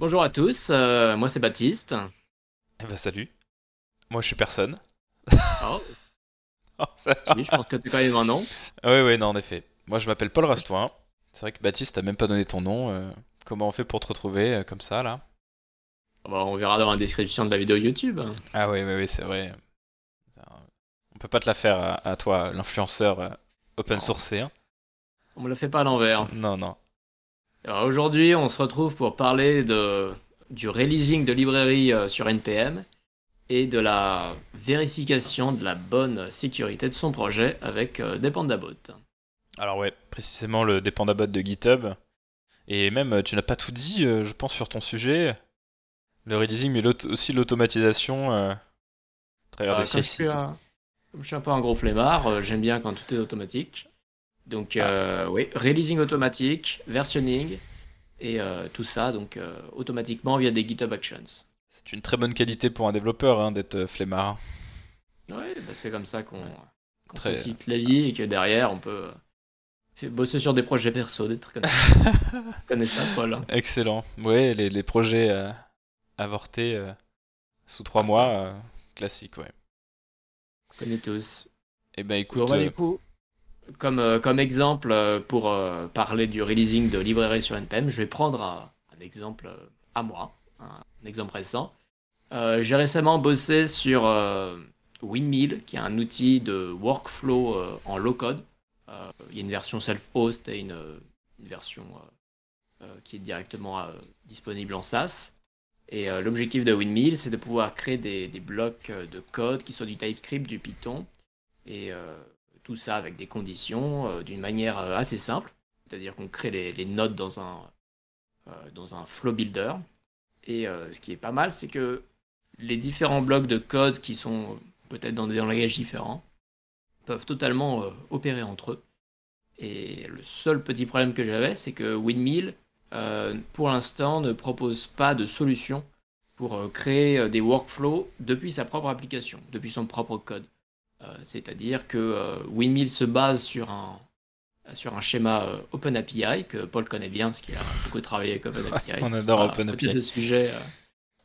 Bonjour à tous, euh, moi c'est Baptiste. Eh ben salut. Moi je suis personne. Oh, Oh, ça oui, je pense que tu quand même un nom. Oui, oui, non, en effet. Moi je m'appelle Paul Rastoin. C'est vrai que Baptiste t'as même pas donné ton nom. euh, comment on fait pour te retrouver euh, comme ça là? Bon, on verra dans la description de la vidéo YouTube. Ah oui, oui, oui, c'est vrai. On peut pas te la faire à, à toi, l'influenceur open sourcé. hein. On me le fait pas à l'envers. Non, non. Alors, Aujourd'hui, on se retrouve pour parler de, du releasing de librairie euh, sur NPM et de la vérification de la bonne sécurité de son projet avec euh, Dependabot. Alors ouais, précisément le Dependabot de GitHub. Et même, euh, tu n'as pas tout dit, je pense, sur ton sujet. Le releasing, mais aussi l'automatisation euh, à travers des comme, je suis un, comme je suis un peu un gros flemmard, j'aime bien quand tout est automatique. Donc, euh, oui, releasing automatique, versionning, et euh, tout ça, donc euh, automatiquement via des GitHub Actions. C'est une très bonne qualité pour un développeur hein, d'être flemmard. Ouais, bah, c'est comme ça qu'on qu'on Très- facilite la vie et que derrière, on peut bosser sur des projets perso, des trucs comme ça. Connais ça, Paul hein Excellent. Ouais, les, les projets euh, avortés euh, sous trois Ah, mois, euh, classique, ouais. On connaît tous. Et ben Bon, écoute, bah, du coup, comme, euh, comme exemple euh, pour euh, parler du releasing de librairie sur NPM, je vais prendre un, exemple à moi, un, un exemple récent. J'ai récemment bossé sur euh, Windmill, qui est un outil de workflow en low-code. Il y a une version self-host et une, une version qui est directement disponible en SaaS. Et l'objectif de Windmill, c'est de pouvoir créer des, des blocs de code qui soient du TypeScript, du Python, et tout ça avec des conditions euh, d'une manière euh, assez simple. C'est-à-dire qu'on crée les, les nodes dans un, euh, dans un flow builder. Et ce qui est pas mal, c'est que les différents blocs de code qui sont peut-être dans des langages différents peuvent totalement opérer entre eux. Et le seul petit problème que j'avais, c'est que Windmill, pour l'instant, ne propose pas de solution pour créer des workflows depuis sa propre application, depuis son propre code. Euh, C'est-à-dire que euh, Windmill se base sur un, sur un schéma euh, OpenAPI que Paul connaît bien parce qu'il a beaucoup travaillé avec OpenAPI. on adore OpenAPI. sujet.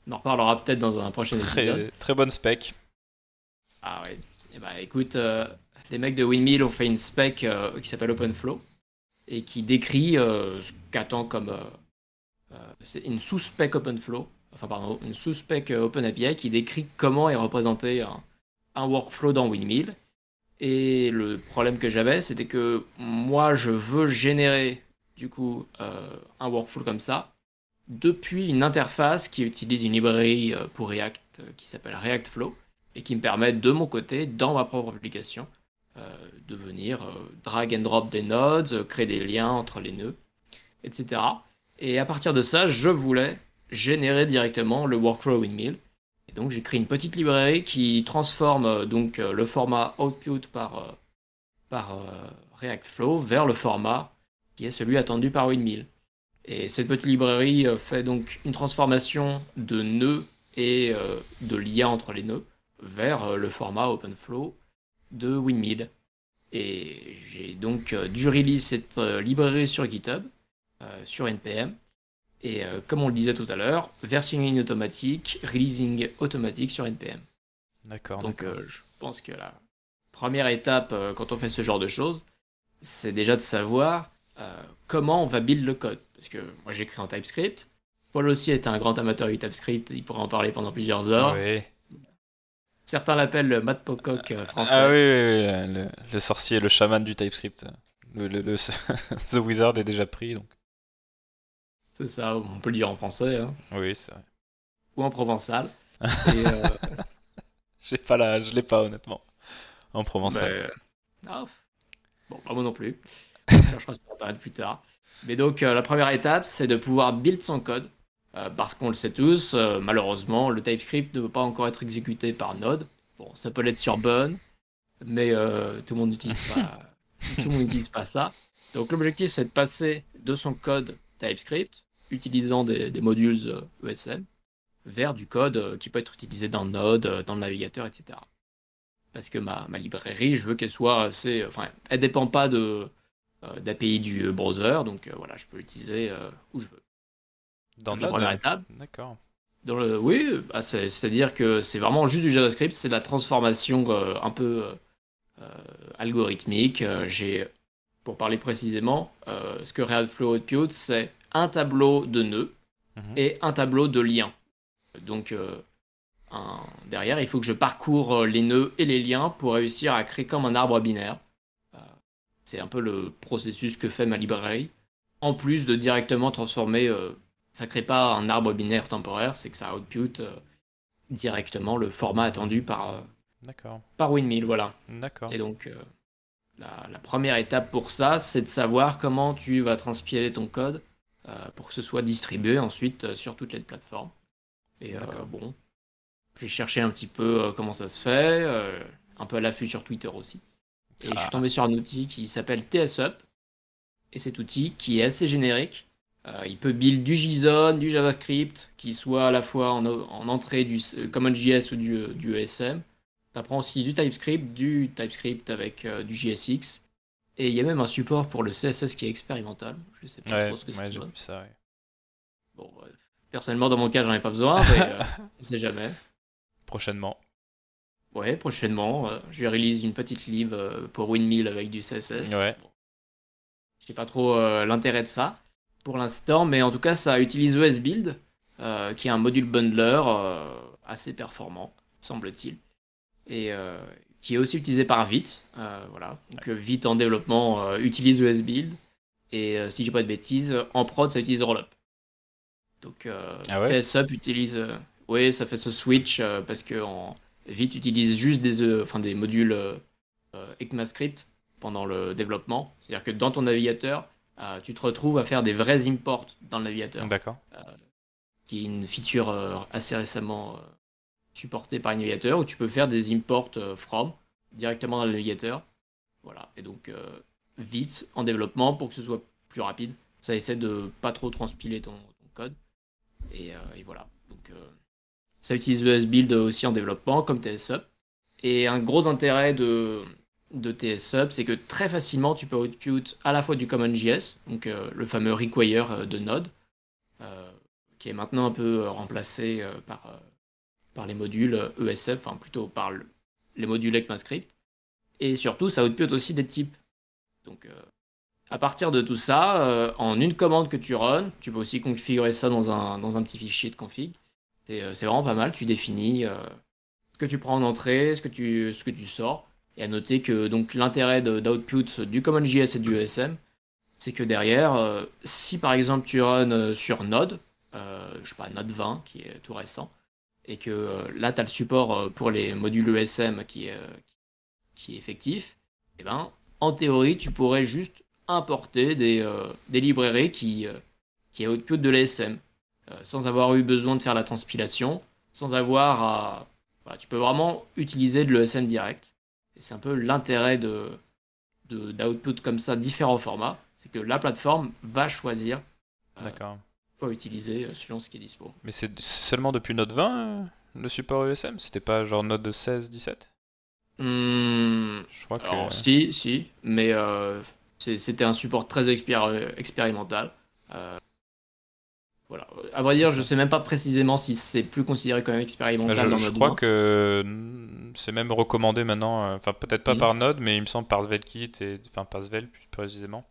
on en reparlera peut-être dans un prochain épisode. très, très bonne spec. Ah oui. Eh ben, écoute, euh, les mecs de Windmill ont fait une spec euh, qui s'appelle OpenFlow et qui décrit euh, ce qu'attend comme c'est une sous-spec OpenFlow, enfin pardon, une sous-spec OpenAPI qui décrit comment est représenté un, workflow dans Windmill. Et le problème que j'avais, c'était que moi, je veux générer du coup euh, un workflow comme ça depuis une interface qui utilise une librairie euh, pour React euh, qui s'appelle React et qui me permet de mon côté, dans ma propre application, de venir drag and drop des nodes, créer des liens entre les nœuds, etc. Et à partir de ça, je voulais générer directement le workflow windmill. Donc j'ai créé une petite librairie qui transforme euh, donc euh, le format output par, euh, par React Flow vers le format qui est celui attendu par Windmill. Et cette petite librairie fait donc une transformation de nœuds et de liens entre les nœuds vers le format OpenFlow de Windmill. Et j'ai donc dû release cette librairie sur GitHub, sur NPM. Et euh, comme on le disait tout à l'heure, versioning automatique, releasing automatique sur NPM. D'accord. Donc euh, je pense que la première étape euh, quand on fait ce genre de choses, c'est déjà de savoir comment on va build le code. Parce que moi j'écris en TypeScript. Paul aussi est un grand amateur du TypeScript, il pourrait en parler pendant plusieurs heures. Ouais. Certains l'appellent le Matt Pocock français. Ah oui, oui, oui, le, le sorcier, le chaman du TypeScript. Le, le- le- The Wizard est déjà pris, donc. C'est ça, on peut le dire en français hein, Oui, c'est vrai. ou en provençal. Et, euh, J'ai pas la, je l'ai pas honnêtement. En provençal. mais- ah, bon, pas moi non plus. On cherchera sur internet plus tard. Mais donc, euh, la première étape, c'est de pouvoir build son code. Euh, parce qu'on le sait tous, euh, malheureusement, le TypeScript ne peut pas encore être exécuté par Node. Bon, ça peut l'être sur Bun, mais tout le monde n'utilise pas, tout le monde n'utilise pas ça. Donc, l'objectif, c'est de passer de son code TypeScript, utilisant des, des modules euh, ESM, vers du code euh, qui peut être utilisé dans Node, euh, dans le navigateur, etc. Parce que ma, ma librairie, je veux qu'elle soit assez. Enfin, elle dépend pas de d'API du browser, donc voilà, je peux l'utiliser où je veux. Dans Donc, la première étape. D'accord. Dans le... Oui, bah, c'est- c'est-à-dire que c'est vraiment juste du JavaScript, c'est de la transformation euh, un peu euh, algorithmique. J'ai, pour parler précisément, euh, ce que Reactflow Output, c'est un tableau de nœuds Mhm. et un tableau de liens. Donc euh, un- derrière, il faut que je parcours euh, les nœuds et les liens pour réussir à créer comme un arbre binaire. Euh, c'est un peu le processus que fait ma librairie. En plus de directement transformer, ça crée pas un arbre binaire temporaire, c'est que ça output directement le format attendu par, par Windmill. Voilà. D'accord. Et donc, la, la première étape pour ça, c'est de savoir comment tu vas transpiler ton code euh, pour que ce soit distribué ensuite euh, sur toutes les plateformes. Et euh, bon, j'ai cherché un petit peu comment ça se fait, un peu à l'affût sur Twitter aussi. Et je Ah. suis tombé sur un outil qui s'appelle TSUp. Et cet outil, qui est assez générique, euh, il peut build du JSON, du JavaScript, qui soit à la fois en, en entrée du CommonJS ou du, du ESM. Ça prend aussi du TypeScript, du TypeScript avec euh, du JSX. Et il y a même un support pour le CSS qui est expérimental. Je sais pas Ouais, trop ce que ouais, ça. ouais. Bon, bref. Personnellement, dans mon cas, j'en ai pas besoin, mais euh, on sait jamais. Prochainement. Ouais, prochainement, euh, je vais release une petite lib euh, pour Windmill avec du CSS. Ouais. Bon. Je sais pas trop l'intérêt de ça pour l'instant, mais en tout cas, ça utilise ESBuild, euh, qui est un module bundler assez performant, semble-t-il, et euh, qui est aussi utilisé par Vite. euh, voilà. Donc, euh, Vite en développement utilise ESBuild, et euh, si j'ai pas de bêtises, en prod, ça utilise Rollup. Donc, Ah ouais TSUp utilise. oui, ça fait ce switch parce que en, Vite utilise juste des, enfin, des modules ECMAScript pendant le développement. C'est-à-dire que dans ton navigateur, euh, tu te retrouves à faire des vrais imports dans le navigateur, D'accord. qui est une feature euh, assez récemment supportée par les navigateurs, où tu peux faire des imports euh, from directement dans le navigateur. Voilà. Et donc, euh, vite en développement pour que ce soit plus rapide. Ça essaie de pas trop transpiler ton, code. Et, euh, et voilà. Donc, ça utilise ESBuild aussi en développement, comme TSUp. Et un gros intérêt de, de TSUp, c'est que très facilement, tu peux output à la fois du CommonJS, donc le fameux require de Node, qui est maintenant un peu remplacé par, par les modules ESF, enfin plutôt par le- les modules ECMAScript. Et surtout, ça output aussi des types. Donc, euh, à partir de tout ça, euh, en une commande que tu runs, tu peux aussi configurer ça dans un, dans un petit fichier de config. C'est euh, vraiment pas mal. Tu définis ce que tu prends en entrée, ce que tu, ce que tu sors. Et à noter que l'intérêt d'output du CommonJS et du ESM, c'est que derrière, si par exemple tu runs sur Node, je sais pas, Node 20 qui est tout récent, et que euh, là tu as le support euh, pour les modules ESM qui est, euh, qui est effectif, et ben en théorie tu pourrais juste importer des, librairies qui, euh, qui de l'ESM, sans avoir eu besoin de faire la transpilation, sans avoir à... Tu peux vraiment utiliser de l'ESM direct. C'est un peu l'intérêt de- d'output comme ça, différents formats, c'est que la plateforme va choisir quoi utiliser euh, selon ce qui est dispo. Mais c'est seulement depuis Node 20 euh, le support ESM C'était pas genre Node 16, 17 Hmm, Je crois que. alors, si, si, mais euh, c'était un support très expéri- expérimental. Euh, voilà. À vrai dire, je sais même pas précisément si c'est plus considéré comme Bah, expérimental je, dans je crois 20. que c'est même recommandé maintenant, enfin peut-être pas Mhm. par Node, mais il me semble par Svelte et enfin par Svelte plus précisément,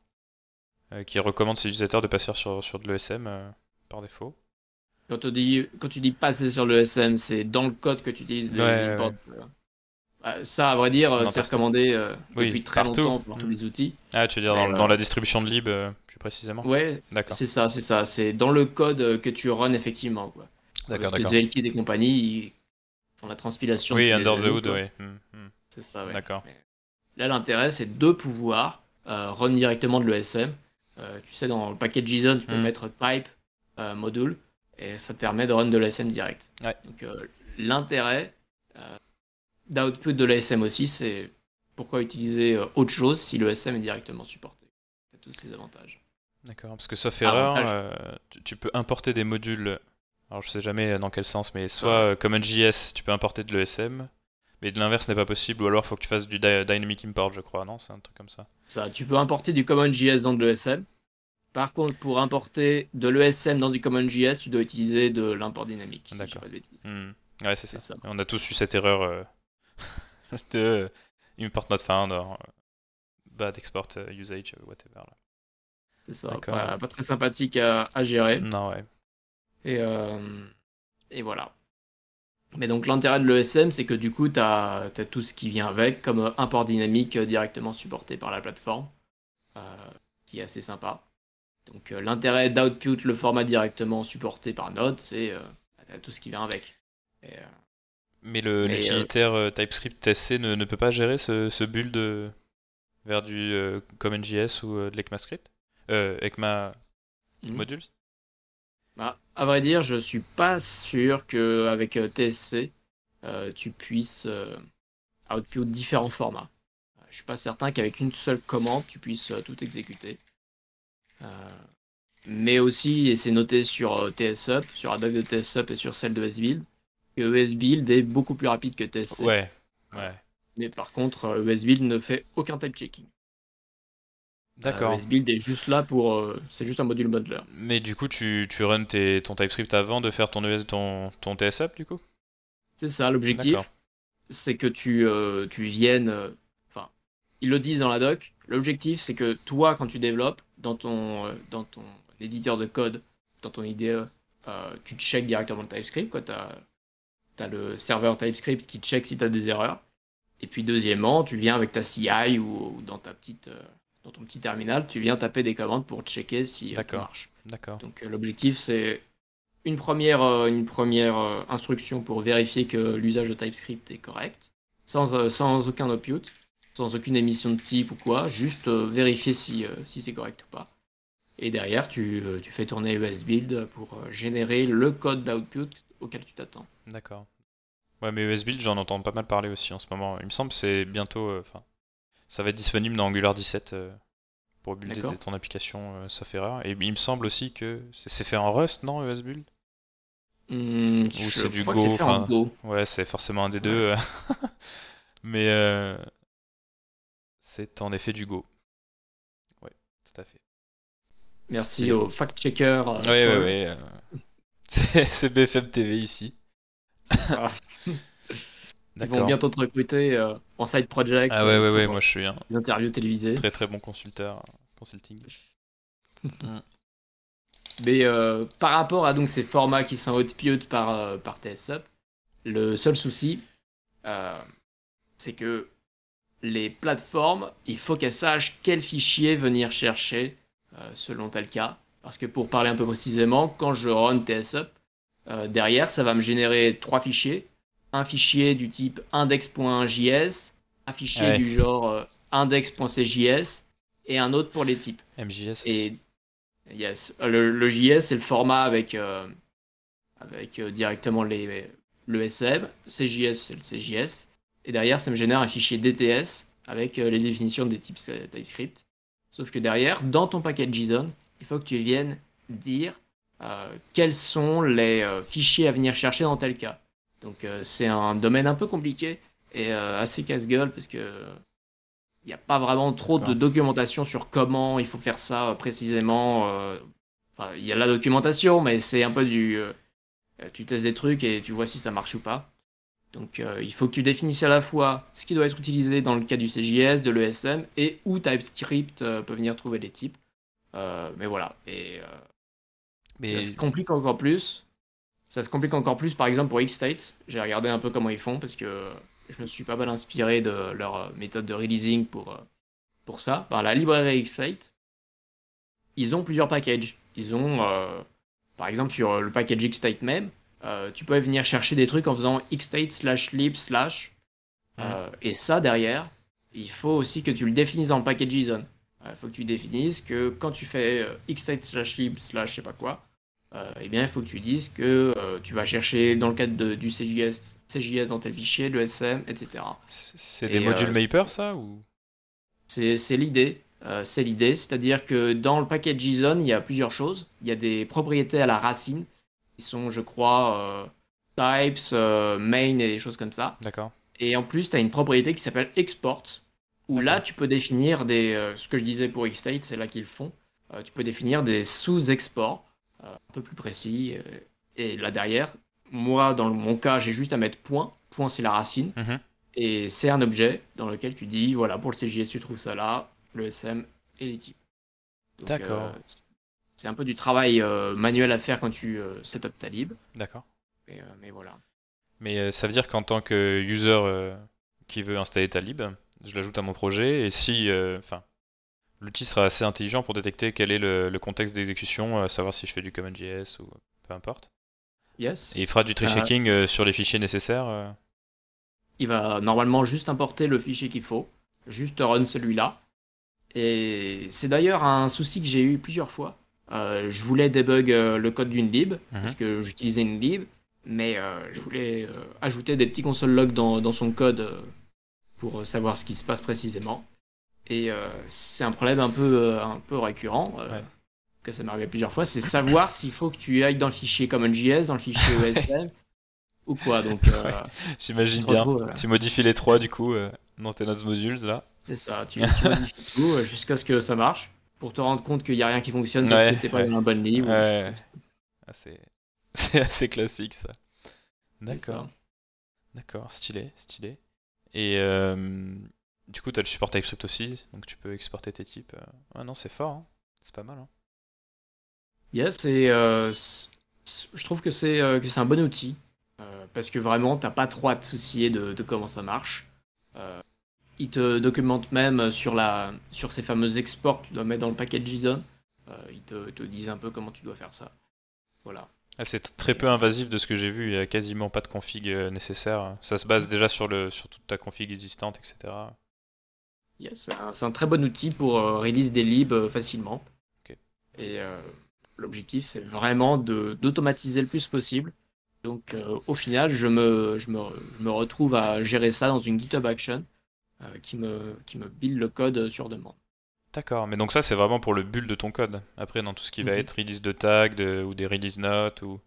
qui recommande ses utilisateurs de passer sur, sur de l'ESM euh, par défaut. Quand, on dit, quand tu dis passer sur le SM, c'est dans le code que tu utilises les Ouais, imports. euh. Bah, ça, à vrai dire, c'est recommandé euh, Oui, depuis très partout. longtemps pour tous les outils. Ah, tu veux dire dans, dans la distribution de lib euh, plus précisément Ouais, D'accord, c'est ça, c'est ça. C'est dans le code euh, que tu runs effectivement. Quoi. d'accord, Parce que. Zelkit et compagnie, ils font la transpilation. Oui, Under the Hood, oui. Mm, mm. C'est ça, ouais. D'accord. Là, l'intérêt, c'est de pouvoir euh, run directement de l'ESM. Euh, tu sais, dans le paquet JSON, tu peux Mm. mettre type euh, module et ça te permet de run de l'ESM direct. Ouais. Donc, euh, l'intérêt d'output de l'ESM aussi, c'est pourquoi utiliser autre chose si l'ESM est directement supporté. C'est tous ces avantages. D'accord, parce que sauf erreur, tu, tu peux importer des modules. Alors je sais jamais dans quel sens, mais soit euh, CommonJS, tu peux importer de l'ESM, mais de l'inverse n'est pas possible, ou alors faut que tu fasses du dy- Dynamic Import, je crois, non C'est un truc comme ça. Ça, tu peux importer du CommonJS dans de l'ESM, Par contre, pour importer de l'ESM dans du CommonJS, tu dois utiliser de l'import dynamique. si D'accord. Hmm. Ouais, c'est ça. On a tous eu cette erreur euh, de import not found or euh, bad export euh, usage, whatever. C'est ça. Pas, pas très sympathique à, à gérer. Non, ouais. Et, euh, et voilà. Mais donc l'intérêt de l'ESM, c'est que du coup, tu as, tout ce qui vient avec, comme euh, import dynamique euh, directement supporté par la plateforme, euh, qui est assez sympa. Donc euh, l'intérêt d'output le format directement supporté par Node, c'est euh, t'as tout ce qui vient avec. Et, Mais l'utilitaire TypeScript TSC ne, ne peut pas gérer ce, ce build vers du CommonJS ou de l'ECMAScript euh, ECMA Mhm. modules? Bah, à vrai dire, je suis pas sûr qu'avec TSC, euh, tu puisses euh, output différents formats. Euh, Je suis pas certain qu'avec une seule commande, tu puisses euh, tout exécuter. Euh, mais aussi, et c'est noté sur euh, TSUp, sur la doc de TSUp et sur celle de SBuild, que ESBuild est beaucoup plus rapide que TSC. Ouais, ouais. Mais par contre, euh, ESBuild ne fait aucun type checking. D'accord. Euh, ESBuild est juste là pour. euh, c'est juste un module modeler. Mais du coup, tu, tu runs tes, ton TypeScript avant de faire ton, ES ton, ton TSUp, du coup? C'est ça l'objectif. D'accord. C'est que tu, euh, tu viennes. euh, Enfin, ils le disent dans la doc. L'objectif, c'est que toi, quand tu développes dans ton, euh, dans ton éditeur de code, dans ton IDE, euh, tu check directement le TypeScript. Tu as, le serveur TypeScript qui check si tu as des erreurs. Et puis, deuxièmement, tu viens avec ta CI ou, ou dans, ta petite, euh, dans ton petit terminal, tu viens taper des commandes pour checker si euh, tout D'accord. marche. D'accord. Donc euh, l'objectif c'est une première, euh, une première euh, instruction pour vérifier que l'usage de TypeScript est correct, sans, euh, sans aucun output, sans aucune émission de type ou quoi, juste euh, vérifier si, euh, si c'est correct ou pas. Et derrière tu, euh, tu fais tourner ESBuild pour euh, générer le code d'output auquel tu t'attends. D'accord. Ouais, mais ESBuild, j'en entends pas mal parler aussi en ce moment. Il me semble que c'est bientôt. euh, ça va être disponible dans Angular 17 euh, pour builder ton application euh, sauf erreur. Et il me semble aussi que c'est fait en Rust, non, ESBuild Hmm, Ou c'est du Go, fait en enfin, Go. Ouais, c'est forcément un des Ouais. deux. mais euh, c'est en effet du Go. Ouais, tout à fait. Merci au fact-checker. Ouais, ouais, ouais. c'est c'est BFM TV ici. Ils vont bientôt te recruter euh, en side project. Ah ouais, euh, ouais, ouais, pour moi je suis un des interviews télévisées. très très bon consulteur, consulting. Mais euh, par rapport à donc ces formats qui sont output par, euh, par TSUp, le seul souci, euh, c'est que les plateformes, il faut qu'elles sachent quel fichier venir chercher euh, selon tel cas. Parce que pour parler un peu précisément, quand je run TSUp, euh, derrière, ça va me générer trois fichiers. Un fichier du type index.js, un fichier Ouais. du genre euh, index.cjs et un autre pour les types. MJS aussi. Et yes, le, le JS c'est le format avec, euh, avec euh, directement les, le SM, CJS c'est le CJS, et derrière ça me génère un fichier DTS avec les définitions des types TypeScript. Sauf que derrière, dans ton paquet JSON, il faut que tu viennes dire quels sont les fichiers à venir chercher dans tel cas. Donc euh, c'est un domaine un peu compliqué et euh, assez casse-gueule parce que il n'y a pas vraiment trop de documentation sur comment il faut faire ça euh, précisément. Enfin, il y a la documentation, mais c'est un peu du. tu testes des trucs et tu vois si ça marche ou pas. Donc euh, il faut que tu définisses à la fois ce qui doit être utilisé dans le cas du CJS, de l'ESM, et où TypeScript euh, peut venir trouver les types. Euh, mais voilà. Et Mais ça se complique encore plus. Ça se complique encore plus, par exemple, pour Xstate. J'ai regardé un peu comment ils font parce que je me suis pas mal inspiré de leur euh, méthode de releasing pour, euh, pour ça. Par la librairie Xstate, ils ont plusieurs packages. Ils ont, euh, par exemple, sur le package Xstate même, euh, tu peux venir chercher des trucs en faisant xstate slash lib slash. Euh, et ça, derrière, il faut aussi que tu le définisses le package JSON. Il faut que tu définisses que quand tu fais xstate slash lib slash je sais pas quoi, eh bien, il faut que tu dises que euh, tu vas chercher dans le cadre de- du CJS, CJS dans tel fichier, le SM, etc. c'est Et, des modules euh, Maper ça ou? C'est l'idée. Euh, c'est l'idée, c'est-à-dire que dans le paquet JSON, il y a plusieurs choses. Il y a des propriétés à la racine qui sont, je crois, euh, types, euh, main et des choses comme ça. D'accord. Et en plus, tu as une propriété qui s'appelle export, où là, tu peux définir des, euh, ce que je disais pour Xstate, c'est là qu'ils font. euh, tu peux définir des sous-exports euh, un peu plus précis. euh, et là derrière, moi, dans mon cas, j'ai juste à mettre point. Point, c'est la racine. Mhm. Et c'est un objet dans lequel tu dis, voilà, pour le CJS, tu trouves ça là, le SM et les types. D'accord. euh, c'est un peu du travail euh, manuel à faire quand tu euh, setup ta lib. D'accord. Mais, mais voilà. Mais ça veut dire qu'en tant que user qui veut installer ta lib, je l'ajoute à mon projet et si, enfin, l'outil sera assez intelligent pour détecter quel est le, le contexte d'exécution, euh, savoir si je fais du CommonJS ou peu importe. Yes. Et il fera du tree Ah. checking euh, sur les fichiers nécessaires. euh. Il va normalement juste importer le fichier qu'il faut, juste run celui-là. Et c'est d'ailleurs un souci que j'ai eu plusieurs fois. Euh, je voulais debug euh, le code d'une lib, parce que j'utilisais une lib, mais euh, je voulais euh, ajouter des petits console logs dans, dans son code euh, pour euh, savoir ce qui se passe précisément. Et euh, c'est un problème un peu, euh, un peu récurrent, euh, Ouais. que ça m'est arrivé plusieurs fois, c'est savoir s'il faut que tu ailles dans le fichier CommonJS, dans le fichier ESM, ou quoi. Donc, euh, J'imagine bien. Tu modifies les trois du coup dans tes notes modules là. C'est ça, tu, tu modifies tout jusqu'à ce que ça marche pour te rendre compte qu'il n'y a rien qui fonctionne parce Ouais, que t'es pas dans la bonne ligne. c'est c'est assez classique ça. D'accord. D'accord, stylé, stylé. Et euh, du coup, tu as le support TypeScript aussi, donc tu peux exporter tes types. Ah non, c'est fort, hein. c'est pas mal. Hein. Yes, et euh, je trouve que c'est euh, que c'est un bon outil euh, parce que vraiment t'as pas trop à te soucier de, de comment ça marche. Il te documente même sur la sur ces fameux exports que tu dois mettre dans le package JSON. Ils te, te disent un peu comment tu dois faire ça. Voilà. Ah, c'est très peu invasif de ce que j'ai vu, il y a quasiment pas de config nécessaire. Ça se base déjà sur, le, sur toute ta config existante, etc. Yes, c'est un, très bon outil pour euh, release des libs euh, facilement. Et euh, l'objectif, c'est vraiment de d'automatiser le plus possible. Donc, au final, je me, je, me, je me retrouve à gérer ça dans une GitHub Action qui, me, qui me build le code sur demande. D'accord, mais donc ça c'est vraiment pour le build de ton code. Après, dans tout ce qui va Mhm. être release de tags de- ou des release notes ou,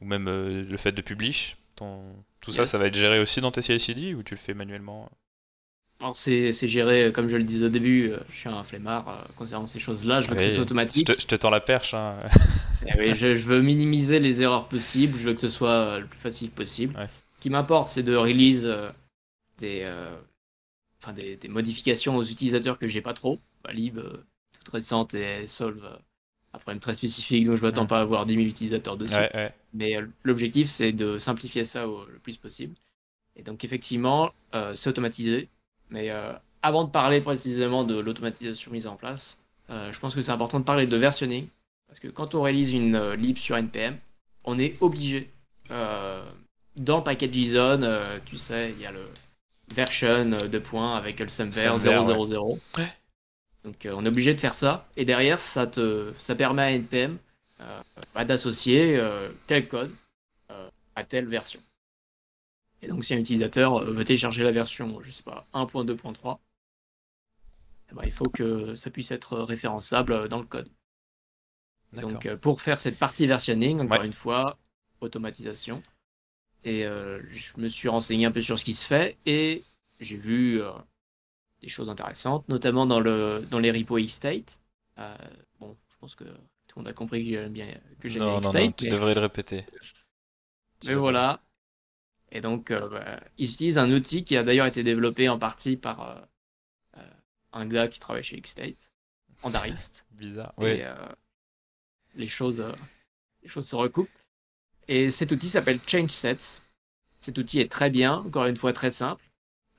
ou même euh, le fait de publish, ton... tout ça, ça va être géré aussi dans tes CI/CD ou tu le fais manuellement? Alors, c'est géré, euh, comme je le disais au début, euh, je suis un flemmard euh, concernant ces choses-là. Je veux que ce soit je automatique. te, je te tends la perche. Hein. Eh oui, je, je veux minimiser les erreurs possibles, je veux que ce soit le plus facile possible. Ouais. Ce qui m'importe, c'est de release des, euh, enfin, des, des modifications aux utilisateurs que j'ai pas trop. Bah, lib, toute récente et solve un problème très spécifique, donc je m'attends Ouais. pas à avoir 10 000 utilisateurs dessus. Ouais. Mais l'objectif, c'est de simplifier ça au, le plus possible. Et donc, effectivement, euh, c'est automatisé. Mais euh, avant de parler précisément de l'automatisation mise en place, euh, je pense que c'est important de parler de versionning. Parce que quand on réalise une euh, lib sur NPM, on est obligé. dans le package JSON, tu sais, il y a le version de points avec le Semver, 000. Ouais. Donc, euh, on est obligé de faire ça. Et derrière, ça, te, ça permet à NPM euh, bah, d'associer euh, tel code à telle version. Et donc si un utilisateur euh, veut télécharger la version, je sais pas, 1.2.3, eh ben, il faut que ça puisse être référençable euh, dans le code. Donc euh, pour faire cette partie versionning, encore Ouais. une fois, automatisation. Et euh, je me suis renseigné un peu sur ce qui se fait et j'ai vu euh, des choses intéressantes, notamment dans, le, dans les repos Xstate. Euh, bon, je pense que tout le monde a compris que j'aime bien, que j'aime bien non, non, Xstate. non, tu devrais le répéter. Mais voilà. Et donc, euh, bah, ils utilisent un outil qui a d'ailleurs été développé en partie par euh, euh, un gars qui travaille chez Xstate, Andarist. Bizarre. Et les, choses, les choses se recoupent. Et cet outil s'appelle ChangeSets. Cet outil est très bien, encore une fois très simple.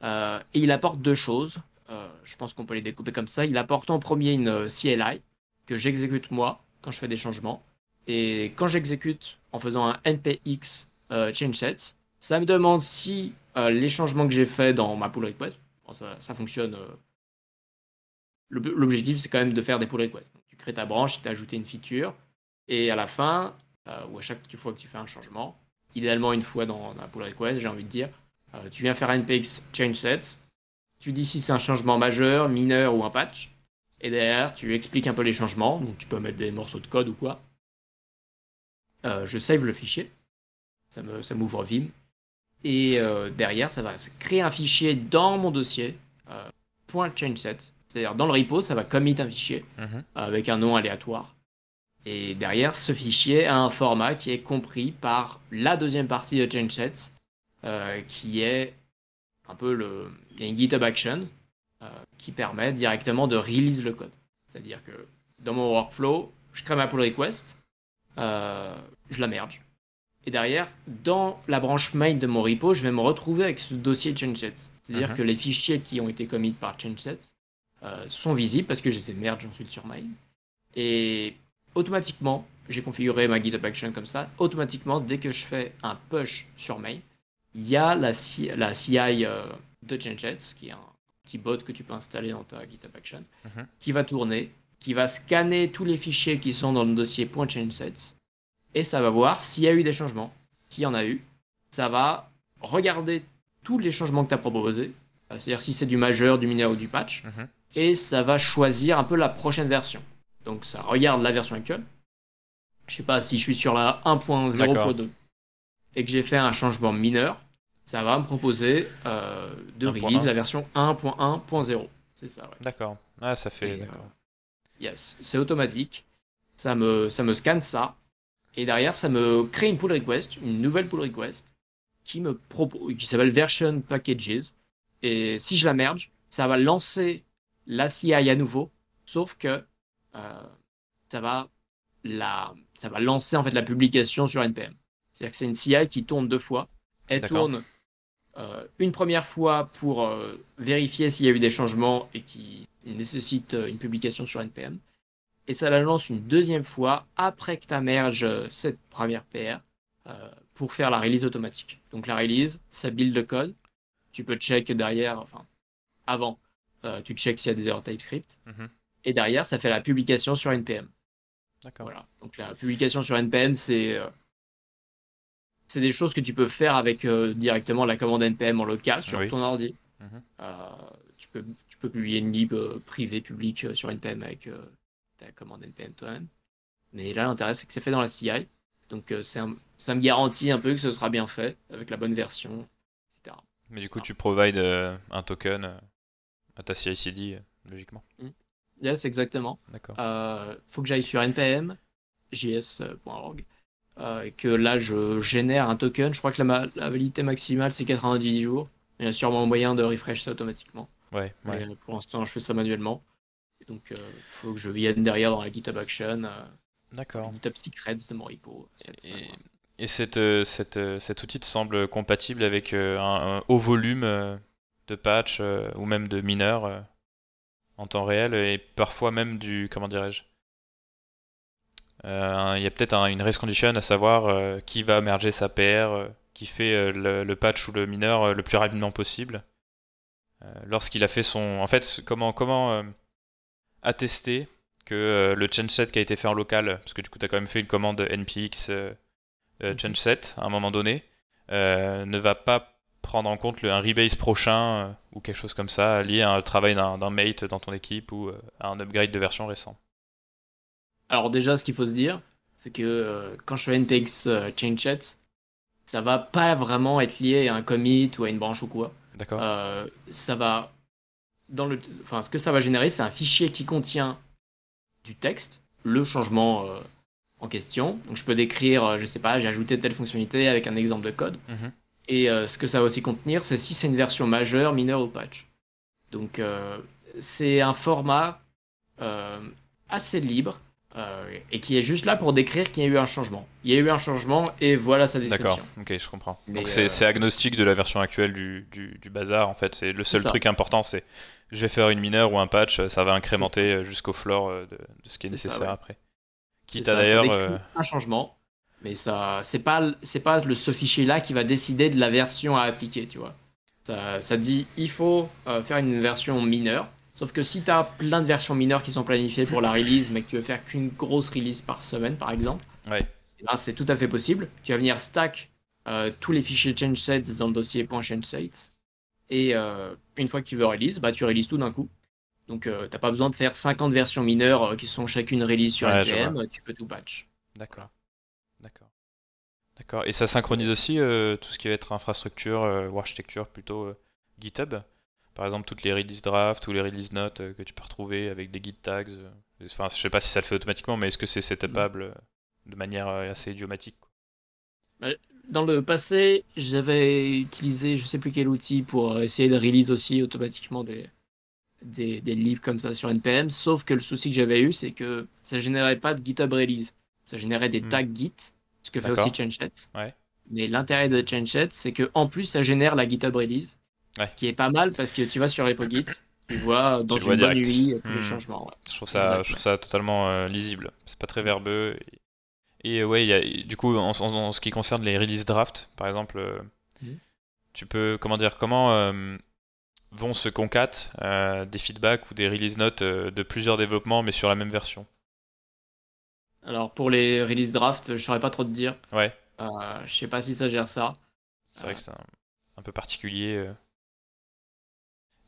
Euh, et il apporte deux choses. Euh, je pense qu'on peut les découper comme ça. Il apporte en premier une CLI que j'exécute moi quand je fais des changements. Et quand j'exécute en faisant un npx euh, changesets, ça me demande si euh, les changements que j'ai faits dans ma pull request, ça, fonctionne. euh, L'objectif, c'est quand même de faire des pull requests. Tu crées ta branche, tu as ajouté une feature, et à la fin, euh, ou à chaque fois que tu fais un changement, idéalement une fois dans, la pull request, j'ai envie de dire, tu viens faire un npx changesets, tu dis si c'est un changement majeur, mineur ou un patch, et derrière, tu expliques un peu les changements, donc tu peux mettre des morceaux de code ou quoi. Je save le fichier, ça me ça m'ouvre Vim, et euh, derrière, ça va créer un fichier dans mon dossier, euh, .changeset, C'est-à-dire, dans le repo, ça va commit un fichier Mhm. avec un nom aléatoire. Et derrière, ce fichier a un format qui est compris par la deuxième partie de ChangeSets, euh, qui est un peu le. Il y a une GitHub Action euh, qui permet directement de release le code. C'est-à-dire que dans mon workflow, je crée ma pull request, euh, je la merge. Et derrière, dans la branche main de mon repo, je vais me retrouver avec ce dossier ChangeSets. C'est-à-dire Mhm. que les fichiers qui ont été commits par ChangeSets euh, sont visibles parce que je les ai merge ensuite sur main. Et automatiquement, j'ai configuré ma GitHub Action comme ça. Automatiquement, dès que je fais un push sur main, il y a la, C- la CI euh, de ChangeSets, qui est un petit bot que tu peux installer dans ta GitHub Action, Mhm. qui va tourner, qui va scanner tous les fichiers qui sont dans le dossier .changesets, et ça va voir s'il y a eu des changements. S'il y en a eu, ça va regarder tous les changements que tu as proposés, euh, c'est-à-dire si c'est du majeur, du mineur ou du patch, Mhm. et ça va choisir un peu la prochaine version. Donc ça regarde la version actuelle. Je sais pas si je suis sur la 1.0.2 et que j'ai fait un changement mineur, ça va me proposer euh, de 1.1. release la version 1.1.0. C'est ça, ouais. D'accord. Ah, ça fait. Et, euh, D'accord. Yes, c'est automatique. Ça me, ça me scanne ça. Et derrière, ça me crée une pull request, une nouvelle pull request, qui me propose, qui s'appelle version packages. Et si je la merge, ça va lancer la CI à nouveau, sauf que euh, ça va la, ça va lancer en fait la publication sur NPM. C'est-à-dire que c'est une CI qui tourne deux fois. Elle tourne euh, une première fois pour euh, vérifier s'il y a eu des changements et qui nécessite une publication sur NPM. Et ça la lance une deuxième fois après que tu merge euh, cette première PR euh, pour faire la release automatique. Donc la release, ça build le code. Tu peux check derrière, enfin, avant, euh, tu check s'il y a des erreurs TypeScript. Mhm. Et derrière, ça fait la publication sur NPM. D'accord. Voilà. Donc la publication sur NPM, c'est euh, c'est des choses que tu peux faire avec directement la commande NPM en local sur Oui. ton ordi. Mhm. Tu, peux, tu peux publier une lib privée, publique sur NPM avec euh, ta commande NPM toi-même. Mais là, l'intérêt, c'est que c'est fait dans la CI. Donc euh, c'est un- ça me garantit un peu que ce sera bien fait avec la bonne version, etc. Mais du coup, Ah. tu provides euh, un token euh, à ta CI/CD, euh, logiquement. Yes, exactement. D'accord. Euh, faut que j'aille sur npm js.org et que là je génère un token. Je crois que la, ma- la validité maximale c'est 90 jours. Il y a sûrement moyen de refresh ça automatiquement. Ouais, ouais. Mais, pour l'instant, je fais ça manuellement. Donc, il faut que je vienne derrière dans la GitHub Action, euh, D'accord. GitHub Secrets de mon repo. cette Et, et cette, euh, cette, euh, cet outil te semble compatible avec euh, un, un haut volume euh, de patch euh, ou même de mineurs euh, en temps réel et parfois même du. Comment dirais-je Euh, Il y a peut-être un- une race condition à savoir euh, qui va merger sa PR, euh, qui fait euh, le, le patch ou le mineur euh, le plus rapidement possible. Euh, Lorsqu'il a fait son. En fait, comment, comment euh, attester que euh, le changeset qui a été fait en local, parce que du coup tu as quand même fait une commande npx euh, euh, Mhm. changeset à un moment donné, ne va pas prendre en compte le, un rebase prochain ou quelque chose comme ça lié à un travail d'un mate dans ton équipe ou à un upgrade de version récent. Alors, déjà, ce qu'il faut se dire, c'est que quand je fais npx change ça va pas vraiment être lié à un commit ou à une branche ou quoi. D'accord Euh, ça va. Dans le, enfin, ce que ça va générer, c'est un fichier qui contient du texte, le changement euh, en question. Donc, je peux décrire, euh, je sais pas, j'ai ajouté telle fonctionnalité avec un exemple de code. Mhm. Et euh, ce que ça va aussi contenir, c'est si c'est une version majeure, mineure ou patch. Donc, euh, c'est un format assez libre et qui est juste là pour décrire qu'il y a eu un changement. Il y a eu un changement et voilà sa D'accord, description. ok, je comprends. Mais, Donc c'est agnostique de la version actuelle du, du, du bazar en fait. C'est le seul truc important, c'est je vais faire une mineure ou un patch, ça va incrémenter euh, jusqu'au floor euh, de, de ce qui est, ça, nécessaire ouais. après. Quitte à d'ailleurs. euh, un changement, mais ça, c'est pas, c'est pas le ce fichier-là qui va décider de la version à appliquer, tu vois. Ça, ça dit, il faut euh, faire une version mineure. Sauf que si tu as plein de versions mineures qui sont planifiées pour la release, mais que tu veux faire qu'une grosse release par semaine, par exemple, Ouais, eh ben, c'est tout à fait possible. Tu vas venir stack euh, tous les fichiers changesets dans le dossier .changesets. Et euh, une fois que tu veux release, bah, tu releases tout d'un coup. Donc, euh, t'as pas besoin de faire 50 versions mineures euh, qui sont chacune release sur Ouais, je NPM. Tu peux tout patch. d'accord. D'accord. D'accord. Et ça synchronise aussi euh, tout ce qui va être infrastructure euh, ou architecture plutôt euh, GitHub? Par exemple, toutes les release drafts ou les release notes que tu peux retrouver avec des git tags. Enfin, je sais pas si ça le fait automatiquement, mais est-ce que c'est setupable de manière assez idiomatique bah, Dans le passé, j'avais utilisé je sais plus quel outil pour essayer de release aussi automatiquement des, des, des comme ça sur NPM, sauf que le souci que j'avais eu, c'est que ça générait pas de GitHub release. Ça générait des hmm. tags Git, ce que fait aussi ChangeSet. Ouais. Mais l'intérêt de ChangeSet, c'est que en plus, ça génère la GitHub release, qui est pas mal parce que tu vas sur repo Git, tu vois dans une bonne nuit tous les hmm. changements. Je, trouve ça, je trouve ça totalement euh, lisible. C'est pas très verbeux. Et, ouais, y a, du coup, en, ce qui concerne les release draft, par exemple, euh, tu peux, comment dire, comment euh, vont se concat euh, des feedbacks ou des release notes euh, de plusieurs développements mais sur la même version? Alors pour les release draft, je saurais pas trop te dire. Ouais. Euh, je sais pas si ça gère ça. C'est vrai que c'est un, peu particulier.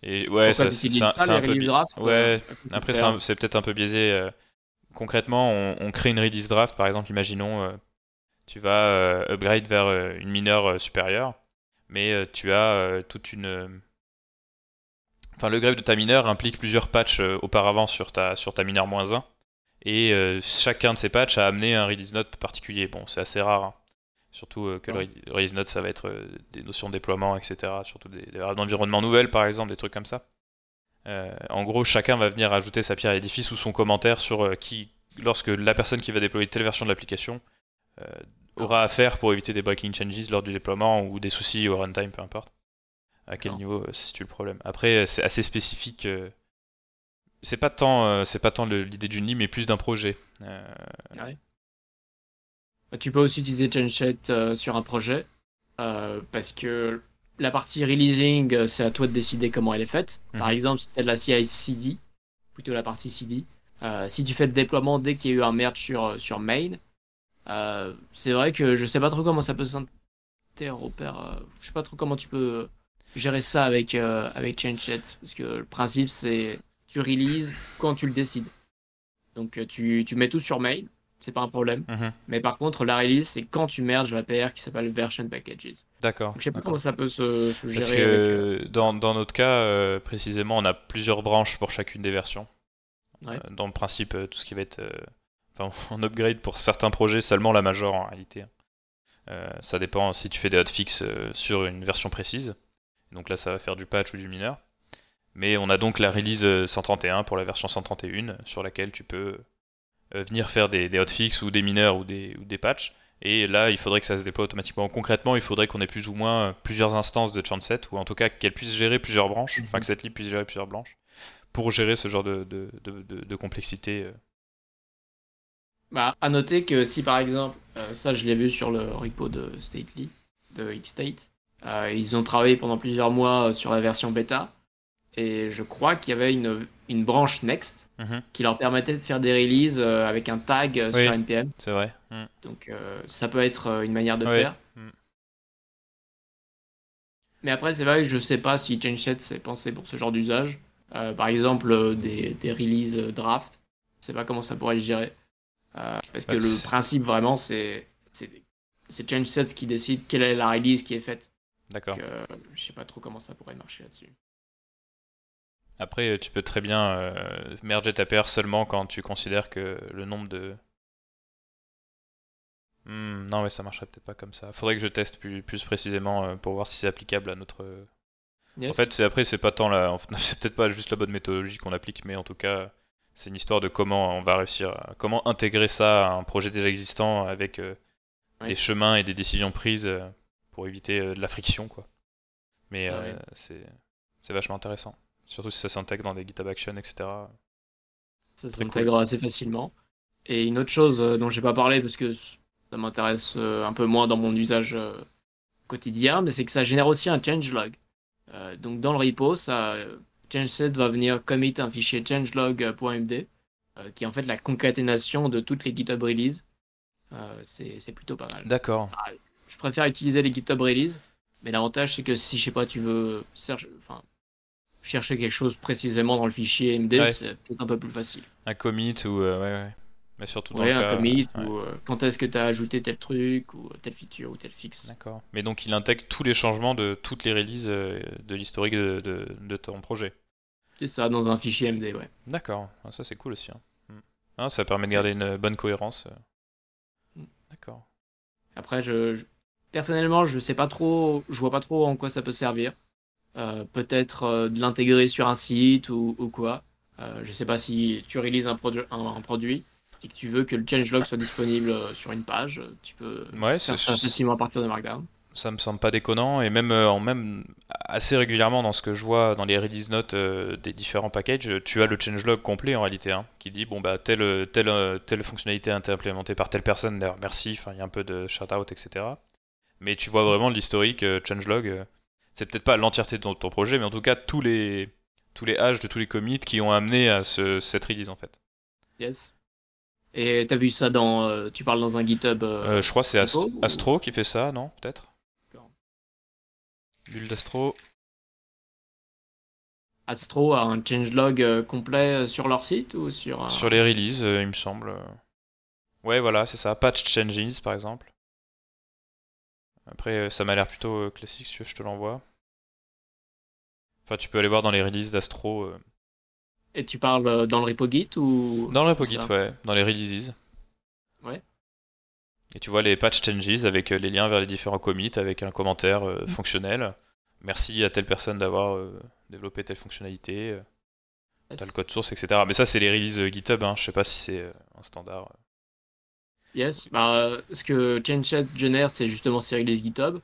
Et ouais, ça, c'est un, peu draft, Ouais. Après c'est peut-être un peu biaisé. Concrètement, on, on, crée une release draft, par exemple, imaginons, tu vas upgrade vers une mineure supérieure, mais tu as toute une Enfin, le grève de ta mineur implique plusieurs patchs euh, auparavant sur ta, sur ta mineur moins 1. Et euh, chacun de ces patchs a amené un release note particulier. Bon, c'est assez rare. Hein. Surtout euh, que le release note, ça va être des notions de déploiement, etc. Surtout des, des d'environnement nouvelles, par exemple, des trucs comme ça. En gros, chacun va venir ajouter sa pierre à l'édifice ou son commentaire sur qui, lorsque la personne qui va déployer telle version de l'application aura à faire pour éviter des breaking changes lors du déploiement ou des soucis au runtime, peu importe à quel niveau euh, situe le problème. Après, euh, c'est assez spécifique. Euh, c'est pas tant, c'est pas tant l'idée d'une ligne, mais plus d'un projet. Ouais. Bah, tu peux aussi utiliser ChangeSet sur un projet parce que la partie releasing, c'est à toi de décider comment elle est faite. Par mhm. exemple, si tu as de la CI/CD, plutôt la partie CD, si tu fais le déploiement dès qu'il y a eu un merge sur, sur main, c'est vrai que je sais pas trop comment ça peut s'interopérer. je sais pas trop comment tu peux gérer ça avec, euh, avec. Parce que le principe, c'est tu releases quand tu le décides. Donc euh, tu, tu mets tout sur mail, c'est pas un problème. Mhm. Mais par contre, la release, c'est quand tu merges la PR qui s'appelle Version Packages. D'accord. Je sais pas comment ça peut se, se gérer. Parce que euh, dans, dans, notre cas, précisément, on a plusieurs branches pour chacune des versions. dans le principe, tout ce qui va être. Enfin, on upgrade pour certains projets seulement la major en réalité. ça dépend si tu fais des hotfix sur une version précise. Donc là, ça va faire du patch ou du mineur. Mais on a donc la release 131 euh, pour la version 131 sur laquelle tu peux euh, venir faire des, hotfix ou des mineurs ou des, ou des patchs. Et là, il faudrait que ça se déploie automatiquement. Concrètement, il faudrait qu'on ait plus ou moins euh, plusieurs instances de Chanset, ou en tout cas qu'elle puisse gérer plusieurs branches, enfin que cette lib puisse gérer plusieurs branches, pour gérer ce genre de, de, complexité. Bah, à noter que si par exemple, ça je l'ai vu sur le repo de Stately, de Xstate, euh, ils ont travaillé pendant plusieurs mois euh, sur la version bêta. Et je crois qu'il y avait une, une branche Next mhm. qui leur permettait de faire des releases euh, avec un tag sur NPM. C'est vrai. Mm. Donc ça peut être une manière de faire. Mm. Mais après, c'est vrai que je sais pas si ChangeSet s'est pensé pour ce genre d'usage. par exemple, des, des releases draft. Je sais pas comment ça pourrait le gérer. parce que le principe vraiment, c'est ChangeSet qui décide quelle est la release qui est faite. D'accord. Euh, je sais pas trop comment ça pourrait marcher là-dessus. Après, tu peux très bien euh, merger ta PR seulement quand tu considères que le nombre de. Hmm, non, mais ça marcherait peut-être pas comme ça. Faudrait que je teste plus, précisément euh, pour voir si c'est applicable à notre. En fait, après, c'est pas tant la. C'est peut-être pas juste la bonne méthodologie qu'on applique, mais en tout cas, c'est une histoire de comment on va réussir. Comment intégrer ça à un projet déjà existant avec des chemins et des décisions prises pour éviter euh, de la friction quoi. Mais euh, c'est vachement intéressant. Surtout si ça s'intègre dans des GitHub Action, etc. Ça s'intègre assez facilement. Et une autre chose euh, dont j'ai pas parlé parce que ça m'intéresse un peu moins dans mon usage quotidien, mais c'est que ça génère aussi un changelog. donc dans le repo, ça, changeset va venir commit un fichier changelog.md qui est en fait la concaténation de toutes les GitHub releases. c'est plutôt pas mal. D'accord. Ah, je préfère utiliser les GitHub Release. Mais l'avantage, c'est que si, je sais pas, tu veux enfin, chercher quelque chose précisément dans le fichier MD, c'est peut-être un peu plus facile. Un commit ou. Euh, ouais, ouais. Mais surtout dans Ouais, un cas- commit ouais. ou euh, quand est-ce que tu as ajouté tel truc ou telle feature ou tel fixe. D'accord. Mais donc il intègre tous les changements de toutes les releases euh, de l'historique de, de, de ton projet. C'est ça dans un fichier MD, ouais. D'accord. Ah, ça c'est cool aussi. hein. Hmm. Ah, ça permet de garder une bonne cohérence. euh. Mm. D'accord. Après, je, je- personnellement, je sais pas trop, je vois pas trop en quoi ça peut servir. Euh, Peut-être euh, de l'intégrer sur un site ou, ou quoi. Euh, je sais pas si tu réalises un, produ- un, un produit et que tu veux que le changelog soit disponible sur une page, tu peux Ouais, faire ça facilement à partir de Markdown. Ça me semble pas déconnant et même en même assez régulièrement dans ce que je vois dans les release notes euh, des différents packages, tu as le changelog complet en réalité hein, qui dit bon bah telle telle telle fonctionnalité a été implémentée par telle personne, d'ailleurs merci, enfin il y a un peu de shout out etc. Mais tu vois vraiment l'historique changelog. C'est peut-être pas l'entièreté de ton, ton projet, mais en tout cas tous les tous les de tous les commits qui ont amené à ce, cette release en fait. Yes. Et t'as vu ça dans, euh, tu parles dans un GitHub. euh, Euh, je crois que c'est ou- Astro qui fait ça, non Peut-être D'accord. Build Astro. Astro a un changelog complet sur leur site ou sur un... Sur les releases, il me semble. Ouais, voilà, c'est ça. Patch changes, par exemple. Après, ça m'a l'air plutôt classique, si je te l'envoie. Enfin, tu peux aller voir dans les releases d'Astro. euh, Et tu parles euh, dans le repo Git ou Dans le repo ça Git, ouais, dans les releases. Ouais. Et tu vois les patch changes avec euh, les liens vers les différents commits, avec un commentaire euh, Mm. fonctionnel. Merci à telle personne d'avoir euh, développé telle fonctionnalité. euh, Yes. T'as le code source, etc. Mais ça, c'est les releases euh, GitHub, hein. je sais pas si c'est euh, un standard. Yes, bah, euh, ce que ChainChat génère, c'est justement ces releases GitHub.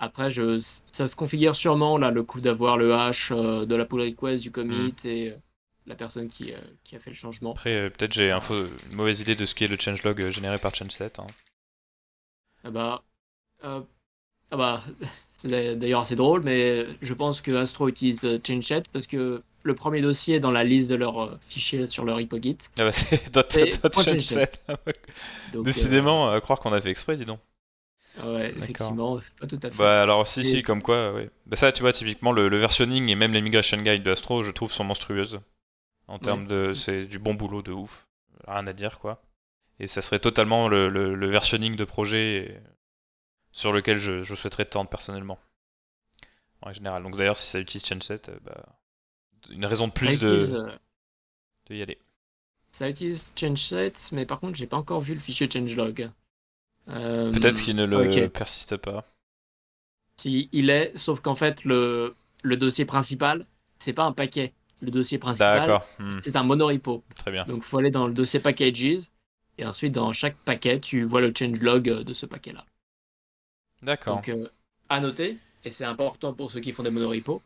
Après, je, ça se configure sûrement, là, le coup d'avoir le hash euh, de la pull request, du commit et euh, la personne qui, euh, qui a fait le changement. Après, peut-être j'ai un faux- une mauvaise idée de ce qu'est le changelog généré par Changeset. hein. Ah bah, ah bah, c'est d'ailleurs assez drôle, mais je pense que Astro utilise ChainChat parce que le premier dossier dans la liste de leurs fichiers sur leur repo Git. Ah bah, c'est Changeset. Décidément, à croire qu'on a fait exprès, dis donc. Ouais, effectivement, pas tout à fait. Bah alors si Et- si comme quoi ouais. Bah ça tu vois typiquement le, le versionning et même les migration guide de Astro je trouve sont monstrueuses. En termes de c'est du bon boulot de ouf. Rien à dire quoi. Et ça serait totalement le, le, le versionning de projet sur lequel je, je souhaiterais tendre personnellement. En général. Donc d'ailleurs si ça utilise Changeset euh, bah une raison de plus de, utilise, euh, de y aller. Ça utilise ChangeSet, mais par contre, j'ai pas encore vu le fichier changelog. Euh, peut-être qu'il ne le persiste pas Si il est, sauf qu'en fait, le, le dossier principal, c'est pas un paquet. Le dossier principal, Hmm, c'est un monorepo. très bien Donc, il faut aller dans le dossier packages, et ensuite, dans chaque paquet, tu vois le changelog euh, de ce paquet-là. d'accord Donc, euh, à noter, et c'est important pour ceux qui font des monorepos,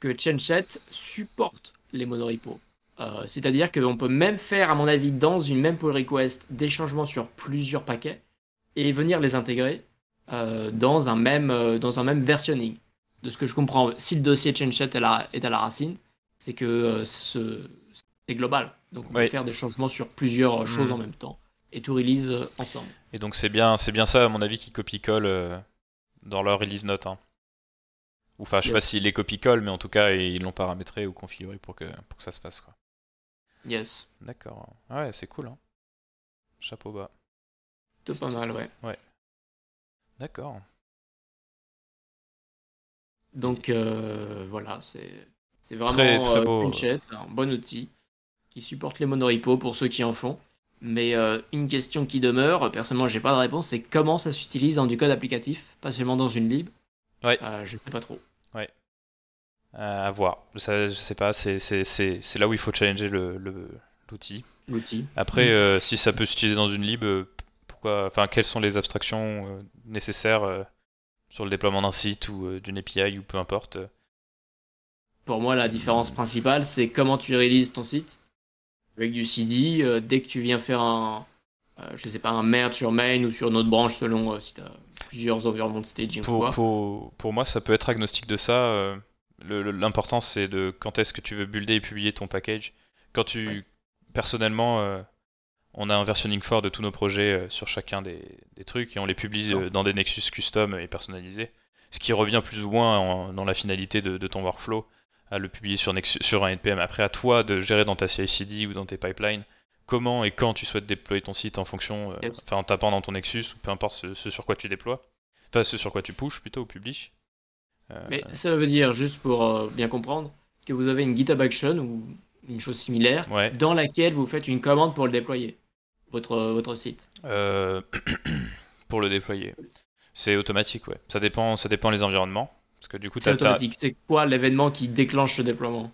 que ChangeSet supporte les monorepos. Euh, C'est-à-dire qu'on peut même faire, à mon avis, dans une même pull request, des changements sur plusieurs paquets et venir les intégrer euh, dans, un même, euh, dans un même versionning. De ce que je comprends, si le dossier ChangeSet est, est à la racine, c'est que euh, ce- c'est global. Donc on Oui. peut faire des changements sur plusieurs choses Mhm. en même temps et tout release euh, ensemble. Et donc c'est bien, c'est bien ça à mon avis qui copie-colle euh, dans leur release note. Hein. Ou enfin, je sais pas Yes. s'ils les copie-collent, mais en tout cas ils l'ont paramétré ou configuré pour que pour que ça se fasse quoi. Yes, D'accord. Ouais, c'est cool. Hein. Chapeau bas. Tout pas mal, ouais. D'accord. Donc euh, voilà, c'est c'est vraiment Très, très euh, beau. CleanChat, un bon outil qui supporte les monorepos pour ceux qui en font. Mais euh, une question qui demeure, personnellement j'ai pas de réponse, c'est comment ça s'utilise dans du code applicatif, pas seulement dans une lib? Ouais. Euh, je sais pas trop. Euh, à voir. Ça, je sais pas. C'est là où il faut challenger le le- l'outil. L'outil. Après, Mm. si ça peut s'utiliser dans une lib, pourquoi Enfin, quelles sont les abstractions euh, nécessaires euh, sur le déploiement d'un site ou euh, d'une API ou peu importe. Pour moi, la différence principale, c'est comment tu réalises ton site. Avec du CD, dès que tu viens faire un, je sais pas, un merge sur main ou sur une autre branche selon si tu as plusieurs environnements de staging ou Pour, quoi. pour, pour moi, ça peut être agnostique de ça. L'important, c'est de quand est-ce que tu veux builder et publier ton package. Quand tu, Ouais. personnellement, on a un versionning fort de tous nos projets euh, sur chacun des, des trucs et on les publie euh, dans des Nexus custom et personnalisés. Ce qui revient plus ou moins en- dans la finalité de, de ton workflow à le publier sur, Nexus, sur un NPM. Après, à toi de gérer dans ta CI/CD ou dans tes pipelines comment et quand tu souhaites déployer ton site en fonction, euh, Yes. enfin en tapant dans ton Nexus ou peu importe ce, ce sur quoi tu déploies, enfin ce sur quoi tu pushes plutôt ou publish. Euh, Mais ça veut dire, juste pour euh, bien comprendre, que vous avez une GitHub Action ou une chose similaire Ouais. dans laquelle vous faites une commande pour le déployer, votre, votre site. Euh, pour le déployer, c'est automatique, ouais. Ça dépend, ça dépend les environnements, parce que du coup C'est automatique. C'est quoi l'événement qui déclenche le déploiement?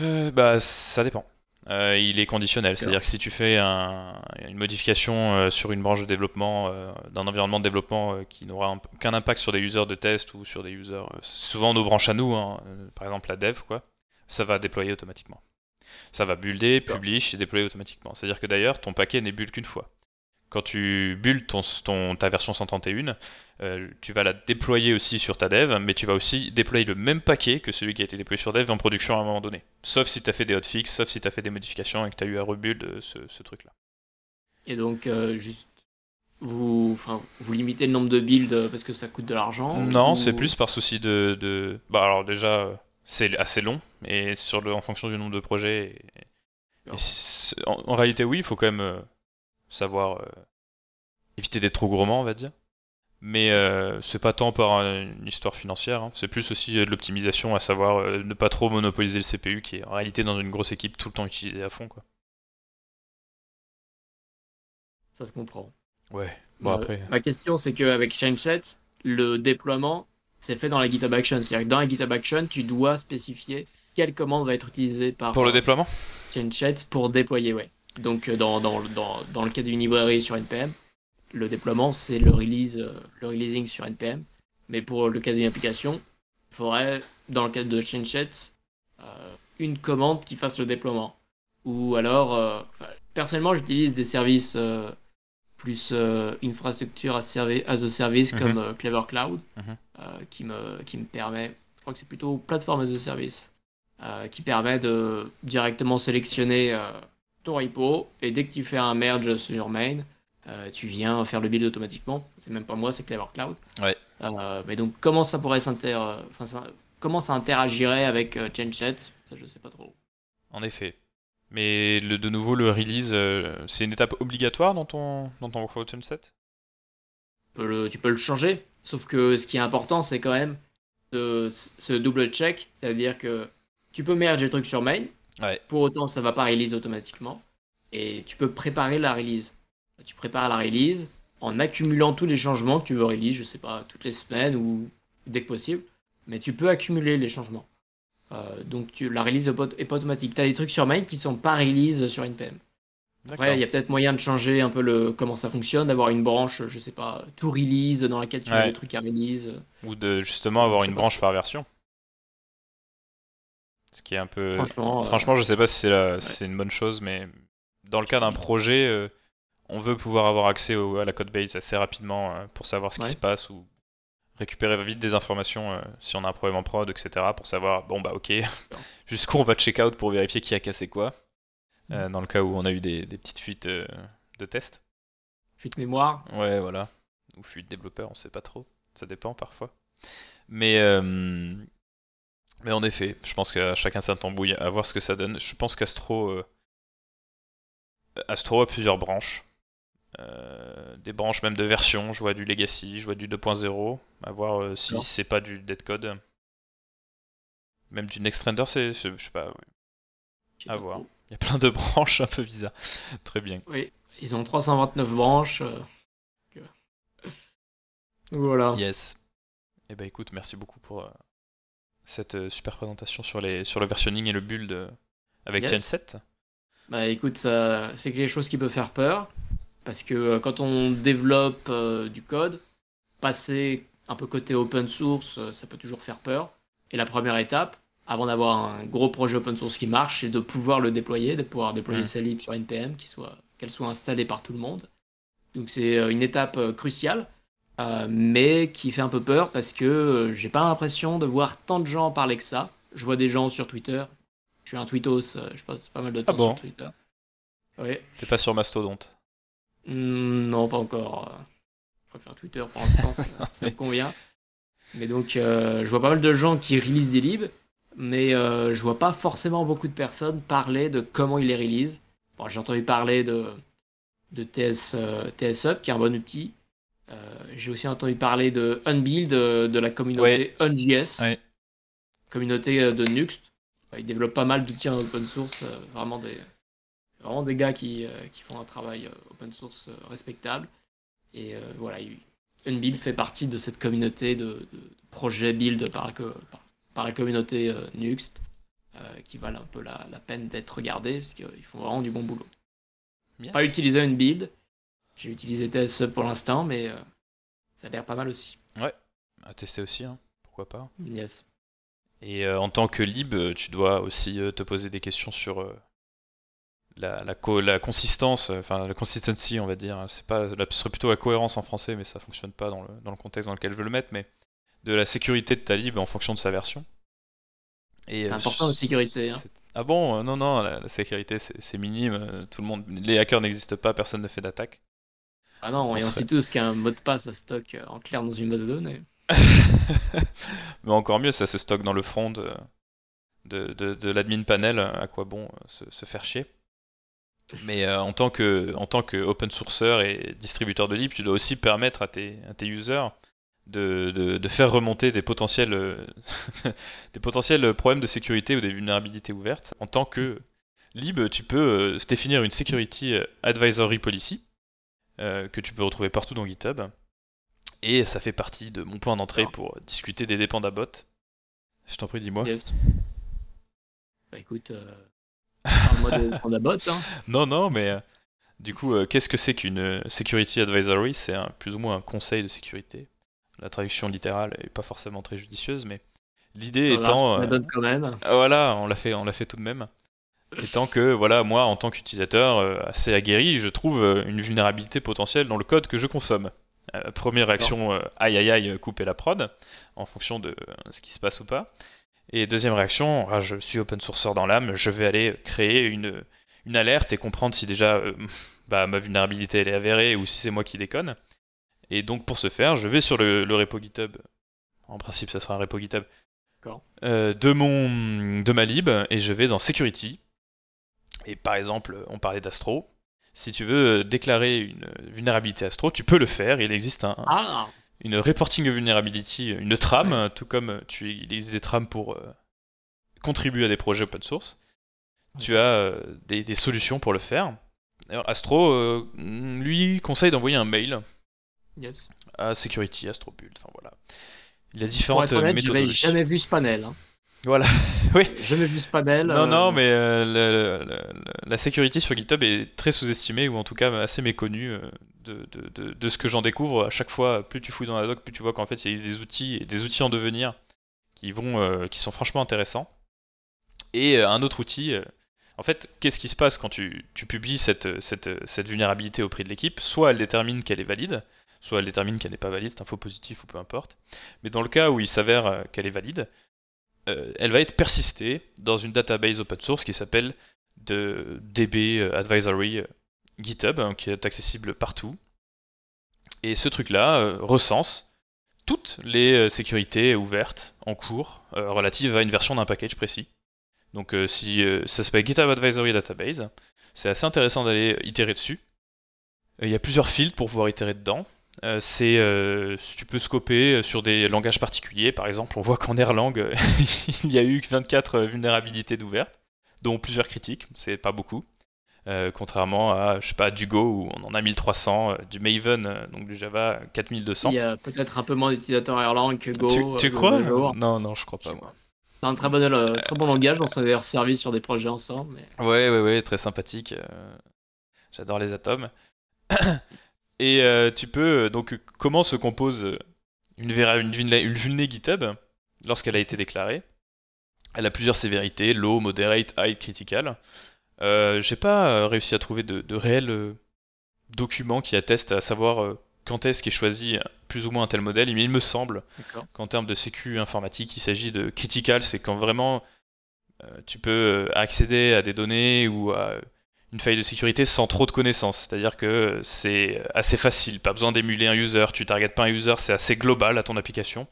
Euh, bah, ça dépend. Euh, il est conditionnel, c'est-à-dire que si tu fais un- une modification sur une branche de développement d'un environnement de développement qui n'aura un- qu'un impact sur des users de test ou sur des users, souvent nos branches à nous, hein, par exemple la dev, quoi, ça va déployer automatiquement. Ça va builder, publish et déployer automatiquement. C'est-à-dire que d'ailleurs, ton paquet n'est build qu'une fois. Quand tu builds ton, ton- ta version 131, euh, tu vas la déployer aussi sur ta dev, mais tu vas aussi déployer le même paquet que celui qui a été déployé sur dev en production à un moment donné. Sauf si tu as fait des hotfix, sauf si tu as fait des modifications et que tu as eu à rebuild euh, ce, ce truc-là. Et donc, euh, juste, vous, enfin, vous limitez le nombre de builds parce que ça coûte de l'argent Non, ou- c'est plus par souci de, de- Bah alors déjà, c'est assez long, et sur le, en fonction du nombre de projets. et- en, en réalité, oui, il faut quand même euh, savoir euh, éviter d'être trop gourmand, on va dire. Mais euh, c'est pas tant par une histoire financière, hein. c'est plus aussi euh, de l'optimisation, à savoir euh, ne pas trop monopoliser le CPU, qui est en réalité dans une grosse équipe tout le temps utilisé à fond, quoi. Ça se comprend. Ouais. Bon Euh, après. Ma question, c'est qu'avec ChainChat, le déploiement, c'est fait dans la GitHub Action. C'est-à-dire que dans la GitHub Action, tu dois spécifier quelle commande va être utilisée par Pour le euh, déploiement ChainChat pour déployer, ouais. Donc euh, dans, dans, dans, dans le cas d'une librairie sur NPM, le déploiement c'est le release, euh, le releasing sur NPM. Mais pour le cas d'une application, il faudrait, dans le cas de ChainChat, euh, une commande qui fasse le déploiement. Ou alors, euh, personnellement, j'utilise des services euh, plus euh, infrastructure as, as a service Mhm. comme euh, Clever Cloud, Mhm. euh, qui, me, qui me permet, je crois que c'est plutôt plateforme as a service, qui permet de directement sélectionner ton repo et dès que tu fais un merge sur main, euh, tu viens faire le build automatiquement. C'est même pas moi, c'est Clever Cloud. Ouais. Euh, mais donc comment ça pourrait s'inter, enfin, ça- comment ça interagirait avec euh, ChainChat Ça je sais pas trop. En effet. Mais le, de nouveau, le release, euh, c'est une étape obligatoire dans ton, dans ton workflow set? Tu peux le, tu peux le changer, sauf que ce qui est important, c'est quand même ce, ce double check, c'est-à-dire que tu peux merge les trucs sur main, Ouais. pour autant ça va pas release automatiquement, et tu peux préparer la release. Tu prépares la release en accumulant tous les changements que tu veux release, je sais pas, toutes les semaines ou dès que possible, mais tu peux accumuler les changements. Euh, donc tu, la release est pas, automatique. Tu as des trucs sur main qui sont pas release sur NPM. Après, il y a peut-être moyen de changer un peu le comment ça fonctionne, d'avoir une branche, je sais pas, tout release dans laquelle tu mets Ouais. les trucs à release. Ou de justement avoir une branche par version. Ce qui est un peu. Franchement, euh, Franchement, je sais pas si c'est la- une bonne chose, mais dans le cas d'un projet, euh, on veut pouvoir avoir accès au- à la code base assez rapidement euh, pour savoir ce qui se passe ou récupérer vite des informations euh, si on a un problème en prod, etc. pour savoir, bon bah ok, jusqu'où on va check out pour vérifier qui a cassé quoi. euh, Mm. dans le cas où on a eu des, des petites fuites euh, de test. fuite mémoire. Ouais, voilà. Ou fuite développeur, on sait pas trop. Ça dépend parfois. Mais, mais en effet, je pense que chacun sa tambouille, à voir ce que ça donne. Je pense qu'Astro Astro a plusieurs branches. Euh, des branches même de version. Je vois du Legacy, je vois du 2.0. À voir euh, si c'est pas du dead code. Même du Next Render, c'est, je sais pas. oui. À voir. Il y a plein de branches un peu bizarres. Très bien. Oui, ils ont 329 branches. euh, Voilà. Yes. Eh ben écoute, merci beaucoup pour cette super présentation sur, les, sur le versionning et le build avec Yes. Genset. Bah écoute, ça- c'est quelque chose qui peut faire peur. Parce que euh, quand on développe euh, du code, passer un peu côté open source, euh, ça peut toujours faire peur. Et la première étape, avant d'avoir un gros projet open source qui marche, c'est de pouvoir le déployer, de pouvoir déployer Mm. sa lib sur NPM, soit, qu'elle soit installée par tout le monde. Donc c'est une étape cruciale, euh, mais qui fait un peu peur parce que j'ai pas l'impression de voir tant de gens parler que ça. Je vois des gens sur Twitter. Je suis un tweetos, je passe pas mal de temps Ah bon sur Twitter. Oui. T'es pas sur Mastodonte. Hmm, non, pas encore. euh, Je préfère Twitter pour l'instant, ça, ça me convient. Mais donc, euh, je vois pas mal de gens qui release des libs, mais euh, je vois pas forcément beaucoup de personnes parler de comment ils les release. j'ai entendu parler de, de TS, TS Up, qui est un bon outil. j'ai aussi entendu parler de Unbuild, de, la communauté UnJS, communauté de Nuxt. Ils développent pas mal d'outils en open source, vraiment des, vraiment des gars qui, qui font un travail open source respectable. Et voilà, Unbuild fait partie de cette communauté de, projets build par, par, la communauté Nuxt. Euh, qui valent un peu la, peine d'être regardés, parce qu'ils font vraiment du bon boulot. Pas utiliser une build, j'ai utilisé TSE pour l'instant, mais euh, ça a l'air pas mal aussi. Ouais, à tester aussi, hein. pourquoi pas. Yes. Et euh, en tant que lib, tu dois aussi te poser des questions sur la, la, la, consistance, enfin la consistency, on va dire. C'est pas, ce serait plutôt la cohérence en français, mais ça fonctionne pas dans le, dans le contexte dans lequel je veux le mettre, mais de la sécurité de ta lib en fonction de sa version. C'est euh, important la sécurité. Hein. Ah bon euh, Non, non, la, sécurité c'est minime. Euh, tout le monde, les hackers n'existent pas, personne ne fait d'attaque. Ah non, et on sait tous qu'il y a un mot de passe à stock en clair dans une base de données. Mais encore mieux, ça se stocke dans le front de, de, l'admin panel. À quoi bon se, faire chier mais en tant que en tant que open sourceur et distributeur de lib, tu dois aussi permettre à tes, à tes users de, de, faire remonter des potentiels, euh, des potentiels problèmes de sécurité ou des vulnérabilités ouvertes. En tant que lib, tu peux euh, définir une Security Advisory Policy euh, que tu peux retrouver partout dans GitHub. Et ça fait partie de mon point d'entrée pour discuter des bot Je t'en prie, dis-moi. Bah écoute, parle-moi des bot Hein. non, non, mais du coup, qu'est-ce que c'est qu'une Security Advisory? C'est plus ou moins un conseil de sécurité la traduction littérale est pas forcément très judicieuse, mais l'idée étant. On donne quand même. Euh, voilà, on l'a fait, on l'a fait tout de même. Étant que, voilà, moi, en tant qu'utilisateur euh, assez aguerri, je trouve euh, une vulnérabilité potentielle dans le code que je consomme. première réaction, aïe aïe aïe, couper la prod, en fonction de ce qui se passe ou pas. Et deuxième réaction, ah, je suis open sourceur dans l'âme, je vais aller créer une, une alerte et comprendre si déjà bah, ma vulnérabilité elle est avérée ou si c'est moi qui déconne. Et donc pour ce faire, je vais sur le, repo GitHub. En principe, ça sera un repo GitHub. Euh, de, mon, de ma lib et je vais dans Security. Et par exemple, on parlait d'Astro. Si tu veux euh, déclarer une vulnérabilité Astro, tu peux le faire. Il existe un, ah. Une reporting vulnerability, une tram, tout comme tu, il existe des trams pour euh, contribuer à des projets open source. Tu as des, solutions pour le faire. Astro, lui, conseille d'envoyer un mail Yes. À Security, Astrobuild, enfin voilà. Il a différentes Pour être honnête, jamais vu ce panel. Hein. Voilà, oui. Jamais vu ce panel. Non, non, euh, mais euh, la security sur GitHub est très sous-estimée, ou en tout cas assez méconnue euh, de, de, de, ce que j'en découvre. À chaque fois, plus tu fouilles dans la doc, plus tu vois qu'en fait, il y a des outils, des outils en devenir qui, vont, qui sont franchement intéressants. Et un autre outil, en fait, qu'est-ce qui se passe quand tu, tu publies cette, cette, cette vulnérabilité auprès de l'équipe? Soit elle détermine qu'elle est valide, soit elle détermine qu'elle n'est pas valide, c'est un faux positif ou peu importe. Mais dans le cas où il s'avère qu'elle est valide, euh, elle va être persistée dans une database open source qui s'appelle DB euh, Advisory GitHub, hein, qui est accessible partout. Et ce truc-là recense toutes les sécurités ouvertes en cours relatives à une version d'un package précis. Donc si ça s'appelle GitHub Advisory Database, c'est assez intéressant d'aller itérer dessus. Il y a plusieurs fields pour pouvoir itérer dedans. Euh, c'est euh, tu peux scoper sur des langages particuliers. Par exemple, on voit qu'en Erlang, il y a eu 24 vulnérabilités d'ouvertes, dont plusieurs critiques. C'est pas beaucoup. Euh, contrairement à, je sais pas, du Go où on en a 1300, du Maven, donc du Java 4200. Il y a peut-être un peu moins d'utilisateurs Erlang que Go. Tu, crois Non, non, je crois pas. C'est un très bon, très bon langage, on s'est d'ailleurs servi sur des projets ensemble. Mais... Ouais, ouais, ouais, très sympathique. J'adore les atomes. Et euh, tu peux. Euh, donc, comment se compose euh, une, une, une GitHub lorsqu'elle a été déclarée? Elle a plusieurs sévérités low, moderate, high, critical. J'ai pas réussi à trouver de, réels documents qui attestent à savoir quand est-ce qu'est choisi plus ou moins un tel modèle, mais il me semble qu'en termes de sécu informatique, il s'agit de critical, c'est quand vraiment tu peux accéder à des données ou à une faille de sécurité sans trop de connaissances. C'est-à-dire que c'est assez facile, pas besoin d'émuler un user, tu targetes pas un user, c'est assez global à ton application.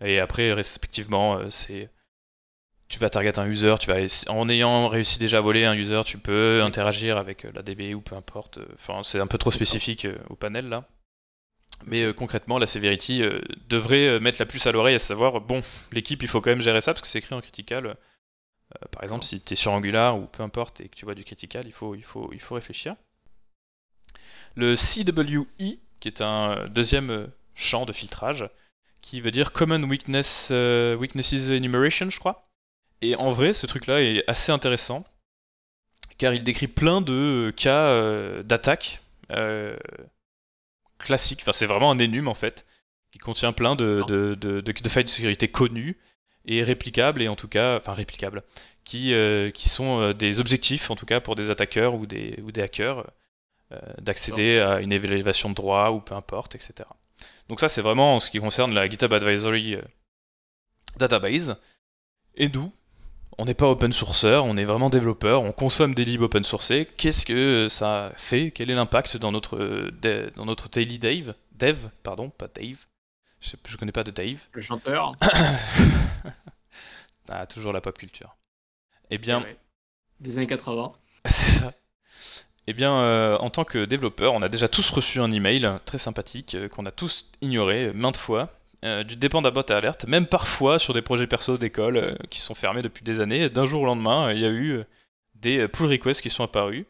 Et après, respectivement, euh, c'est tu vas target un user, tu vas en ayant réussi déjà à voler un user, tu peux interagir avec la DB ou peu importe. Enfin, c'est un peu trop spécifique au panel là. Mais concrètement, la severity devrait mettre la puce à l'oreille à savoir, bon, l'équipe, il faut quand même gérer ça parce que c'est écrit en critical. Par exemple, si tu es sur Angular ou peu importe et que tu vois du critical, il faut, il faut, il faut réfléchir. Le CWE, qui est un deuxième champ de filtrage, qui veut dire Common Weakness, euh, Weaknesses Enumeration, je crois. Et en vrai, ce truc-là est assez intéressant, car il décrit plein de euh, cas euh, d'attaque classiques. Enfin, c'est vraiment un énum en fait, qui contient plein de, de, de, failles de sécurité connues et réplicables, et en tout cas, enfin réplicables, qui, qui sont des objectifs en tout cas pour des attaqueurs ou des, ou des hackers d'accéder à une évaluation de droit ou peu importe, etc. Donc ça, c'est vraiment en ce qui concerne la GitHub Advisory euh, Database. Et d'où on n'est pas open sourceur, on est vraiment développeur, on consomme des libs open sourcés. Qu'est-ce que ça fait? Quel est l'impact dans notre, euh, dans notre daily dev Dev, pardon, pas Dave. Je, je connais pas de Dave. Le chanteur. ah, toujours la pop culture. Eh bien. Eh Des années 80. c'est ça. Eh bien, euh, en tant que développeur, on a déjà tous reçu un email très sympathique euh, qu'on a tous ignoré euh, maintes fois du dépendabot à alerte, même parfois sur des projets perso d'école qui sont fermés depuis des années. D'un jour au lendemain, il y a eu des pull requests qui sont apparus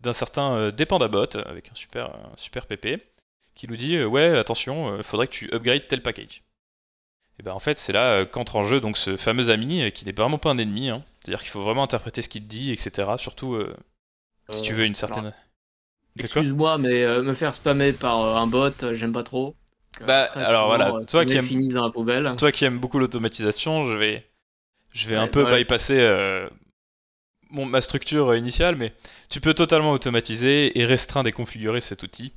d'un certain dépendabot avec un super, super PP qui nous dit ouais attention, faudrait que tu upgrades tel package. Et ben en fait c'est là qu'entre en jeu donc ce fameux ami qui n'est vraiment pas un ennemi, hein. c'est-à-dire qu'il faut vraiment interpréter ce qu'il te dit, etc. Surtout si tu veux une certaine. Excuse-moi, mais euh, me faire spammer par euh, un bot, euh, j'aime pas trop. bah, alors voilà, toi qui, aimes, dans la poubelle. toi qui aimes beaucoup l'automatisation, je vais, je vais un peu bypasser mon, ma structure initiale, mais tu peux totalement automatiser et restreindre et configurer cet outil.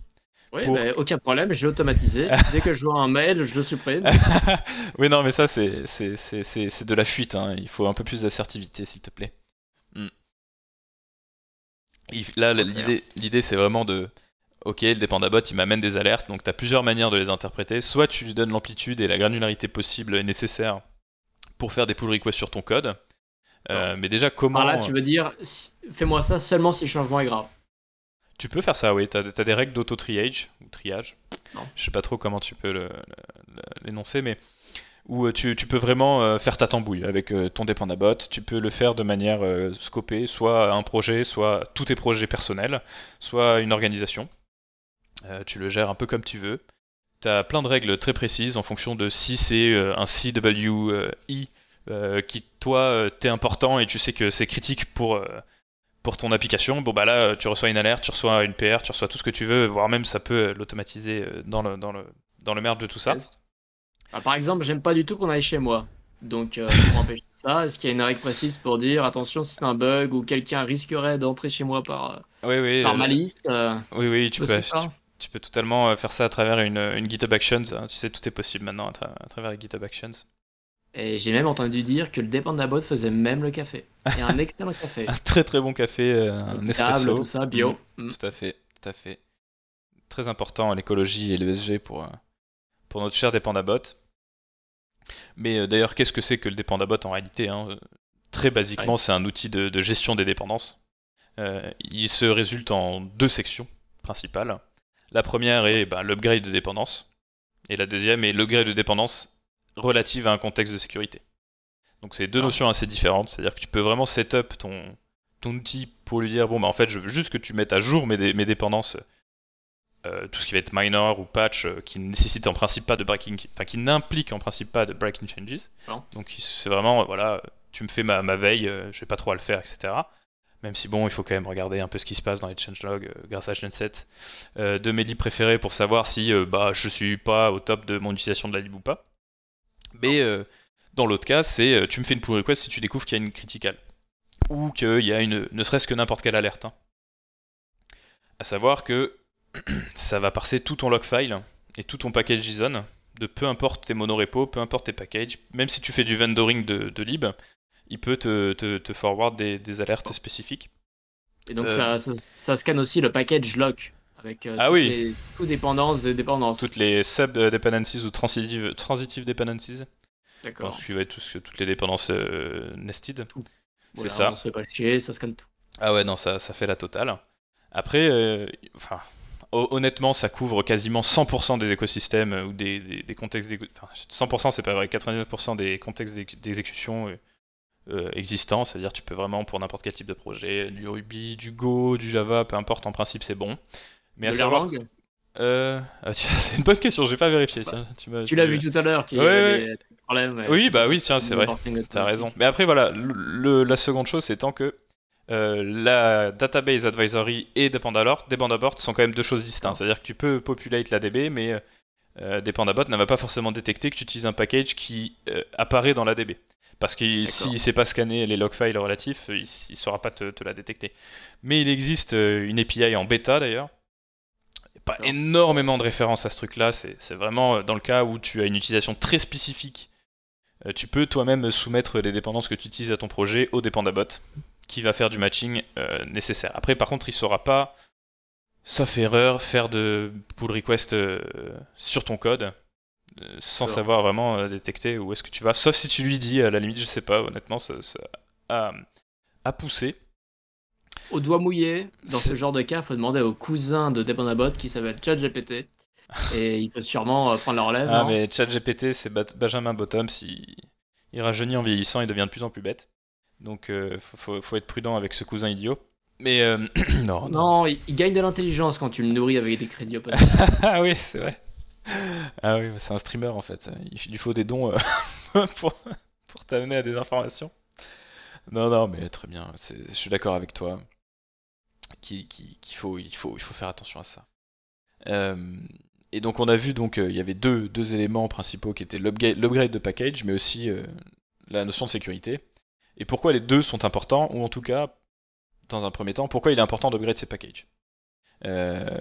Oui, bah, aucun problème, j'ai automatisé. Dès que je vois un mail, je le supprime. oui, non, mais ça, c'est de la fuite. Hein. Il faut un peu plus d'assertivité, s'il te plaît. Hmm. Là, l'idée, c'est vraiment de. Ok, le dépendabot, il m'amène des alertes, donc tu as plusieurs manières de les interpréter. Soit tu lui donnes l'amplitude et la granularité possible et nécessaire pour faire des pull requests sur ton code. Euh, mais déjà, comment. Par là, tu veux dire, fais-moi ça seulement si le changement est grave. Tu peux faire ça, oui. Tu as, des règles d'auto-triage, ou triage. Je sais pas trop comment tu peux l'énoncer, mais où euh, tu, peux vraiment euh, faire ta tambouille avec euh, ton dépendabot. Tu peux le faire de manière scopée, soit un projet, soit tous tes projets personnels, soit une organisation. tu le gères un peu comme tu veux. Tu as plein de règles très précises en fonction de si c'est un CWI qui, toi, t'es important et tu sais que c'est critique pour, pour ton application. Bon, bah là, tu reçois une alerte, tu reçois une PR, tu reçois tout ce que tu veux, voire même ça peut l'automatiser dans le, dans, le, dans le merge de tout ça. Ah, par exemple, j'aime pas du tout qu'on aille chez moi. Donc, euh, pour empêcher ça, est-ce qu'il y a une règle précise pour dire attention si c'est un bug ou quelqu'un risquerait d'entrer chez moi par, oui, oui, par malice Oui, oui, tu peux, tu, peux totalement euh, faire ça à travers une, une GitHub Actions. Hein. Tu sais, tout est possible maintenant à, travers les GitHub Actions. Et j'ai même entendu dire que le Dependabot faisait même le café. Et un excellent café. un très très bon café, euh, un espresso. tout ça, bio. Mm. Mm. Tout à fait, tout à fait. Très important l'écologie et l'ESG pour, pour notre cher Dependabot. Mais euh, d'ailleurs, qu'est-ce que c'est que le Dependabot en réalité hein Très basiquement, c'est un outil de, gestion des dépendances. Euh, il se résulte en deux sections principales. La première est bah, l'upgrade de dépendance, et la deuxième est l'upgrade de dépendance relative à un contexte de sécurité. Donc c'est deux ah. notions assez différentes, c'est-à-dire que tu peux vraiment setup ton, ton outil pour lui dire bon bah en fait je veux juste que tu mettes à jour mes, mes dépendances euh, tout ce qui va être minor ou patch euh, qui nécessite en principe pas de breaking, enfin qui n'implique en principe pas de breaking changes. Donc c'est vraiment, voilà, tu me fais ma, ma veille, euh, je vais pas trop à le faire, etc. Même si bon, il faut quand même regarder un peu ce qui se passe dans les changelogs grâce à Genset de mes libs préférés pour savoir si bah je suis pas au top de mon utilisation de la lib ou pas. Mais dans l'autre cas, c'est tu me fais une pull request si tu découvres qu'il y a une critical ou qu'il y a une, ne serait-ce que n'importe quelle alerte. Hein. À savoir que ça va parser tout ton log file et tout ton package JSON de peu importe tes monorepos, peu importe tes packages, même si tu fais du vendoring de, lib, il peut te, te, forward des, alertes spécifiques. Et donc euh, ça, ça, scanne aussi le package lock avec euh, ah toutes oui. les sous-dépendances des dépendances. Toutes les sub-dependencies ou transitive, transitive dependencies. D'accord. Va être tout toutes les dépendances euh, nested. Voilà, ça. On se fait pas chier, ça scanne tout. Ah ouais, non, ça, ça fait la totale. Après, euh, enfin, ho- honnêtement, ça couvre quasiment 100% des écosystèmes euh, ou des, des, des contextes d'éco- Enfin, 100% c'est pas vrai, 99% des contextes d'ex- d'exécution euh, euh, existants, c'est-à-dire tu peux vraiment pour n'importe quel type de projet, du Ruby, du Go, du Java, peu importe, en principe c'est bon. Mais à de savoir, Erlang euh, ah, c'est une bonne question, j'ai pas vérifié. tiens, tu l'as vu tout à l'heure, qu'il y Ouais, avait ouais. des problèmes. Oui, bah oui, tiens, c'est c'est vrai. T'as raison. Mais après, voilà, le- la seconde chose étant que euh, la Database Advisory et Dependabot, Dependabot sont quand même deux choses distinctes. D'accord. C'est-à-dire que tu peux populate la DB, mais euh, Dependabot ne va pas forcément détecter que tu utilises un package qui apparaît dans la DB. Parce que s'il ne sait pas scanner les log files relatifs, il ne saura pas te, te la détecter. Mais il existe une API en bêta d'ailleurs. Pas énormément de références à ce truc-là. C'est c'est vraiment euh, dans le cas où tu as une utilisation très spécifique euh, tu peux toi-même soumettre les dépendances que tu utilises à ton projet au dépendabot qui va faire du matching euh, nécessaire. Après, par contre, il saura pas, sauf erreur, faire de pull request euh, sur ton code euh, sans savoir vraiment détecter où est-ce que tu vas. Sauf si tu lui dis, à la limite, je sais pas, honnêtement, ça, ça- à pousser. Au doigt mouillé, dans ce genre de cas, il faut demander au cousin de Dependabot qui s'appelle ChatGPT. et il peut sûrement euh, prendre la relève. Ah, mais ChatGPT, c'est Benjamin Bottoms, il, il rajeunit en vieillissant, il devient de plus en plus bête. Donc, euh, faut, faut- être prudent avec ce cousin idiot. Mais euh, non, non. Non, il, il gagne de l'intelligence quand tu le nourris avec des crédits open. ah oui, c'est vrai. Ah oui, c'est un streamer en fait. Il lui faut des dons euh, pour, pour t'amener à des informations. Non, non, mais très bien. Je suis d'accord avec toi. Qu'il faut, il faut, il faut faire attention à ça. Euh, et donc on a vu donc euh, il y avait deux, deux éléments principaux qui étaient l'upgrade de package, mais aussi euh, la notion de sécurité. Et pourquoi les deux sont importants, ou en tout cas, dans un premier temps, pourquoi il est important d'upgrade ses packages?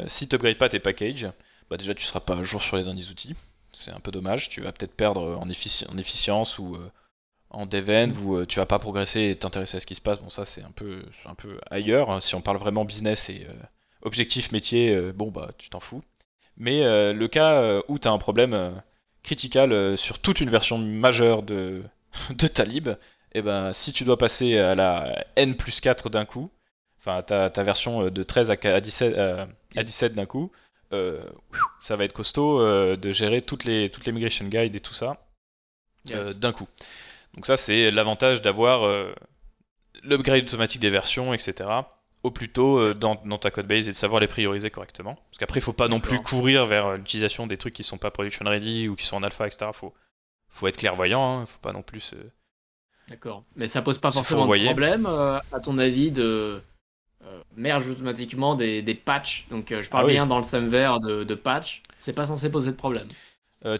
Si tu n'upgrades pas tes packages, bah déjà tu seras pas à jour sur les derniers outils. C'est un peu dommage. Tu vas peut-être perdre en, effici- en efficience ou en dev ou euh, tu vas pas progresser et t'intéresser à ce qui se passe. Bon, ça c'est un peu, un peu ailleurs. Si on parle vraiment business et euh, objectif métier, euh, bon bah tu t'en fous. Mais euh, le cas où tu as un problème critical sur toute une version majeure de, de ta lib, et ben si tu dois passer à la n plus 4 d'un coup, enfin ta, ta version de 13 à, qu- à 17, euh, à 17 d'un coup, ça va être costaud de gérer toutes les, toutes les migration guides et tout ça Yes. d'un coup. Donc ça c'est l'avantage d'avoir euh, l'upgrade automatique des versions, etc. au plus tôt euh, dans, dans ta codebase et de savoir les prioriser correctement. Parce qu'après il faut pas non plus courir vers euh, l'utilisation des trucs qui sont pas production ready ou qui sont en alpha, etc. Faut, faut être clairvoyant, hein. faut pas non plus... D'accord. Mais ça pose pas forcément de problème, euh, à ton avis, de euh, merge automatiquement des, des patchs. Donc euh, je parle Ah oui. bien dans le SEMVer de, de patch. C'est pas censé poser de problème.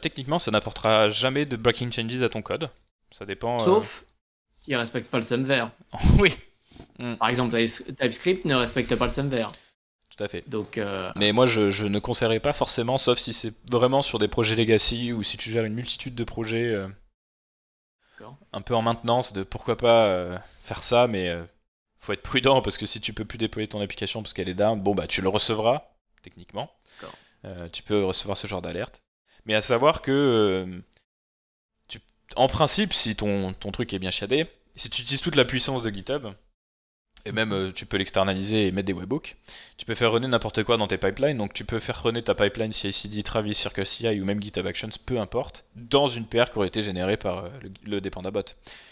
Techniquement, ça n'apportera jamais de breaking changes à ton code. Ça dépend. euh, Sauf s'il respecte pas le SEMVer. oui, Par exemple, Types- TypeScript ne respecte pas le SEMVer. tout à fait. Donc, euh, Mais moi, je, je ne conseillerais pas forcément, sauf si c'est vraiment sur des projets legacy ou si tu gères une multitude de projets euh, un peu en maintenance, de pourquoi pas euh, faire ça, mais euh, faut être prudent parce que si tu peux plus déployer ton application parce qu'elle est down, bon bah tu le recevras techniquement. Euh, tu peux recevoir ce genre d'alerte. Mais à savoir que, euh, en principe, si ton, ton truc est bien chiadé, si tu utilises toute la puissance de GitHub, et même euh, tu peux l'externaliser et mettre des webhooks, tu peux faire runner n'importe quoi dans tes pipelines. Donc tu peux faire runner ta pipeline CI/CD, Travis, Circle CI ou même GitHub Actions, peu importe, dans une PR qui aurait été générée par euh, le, le Dependabot.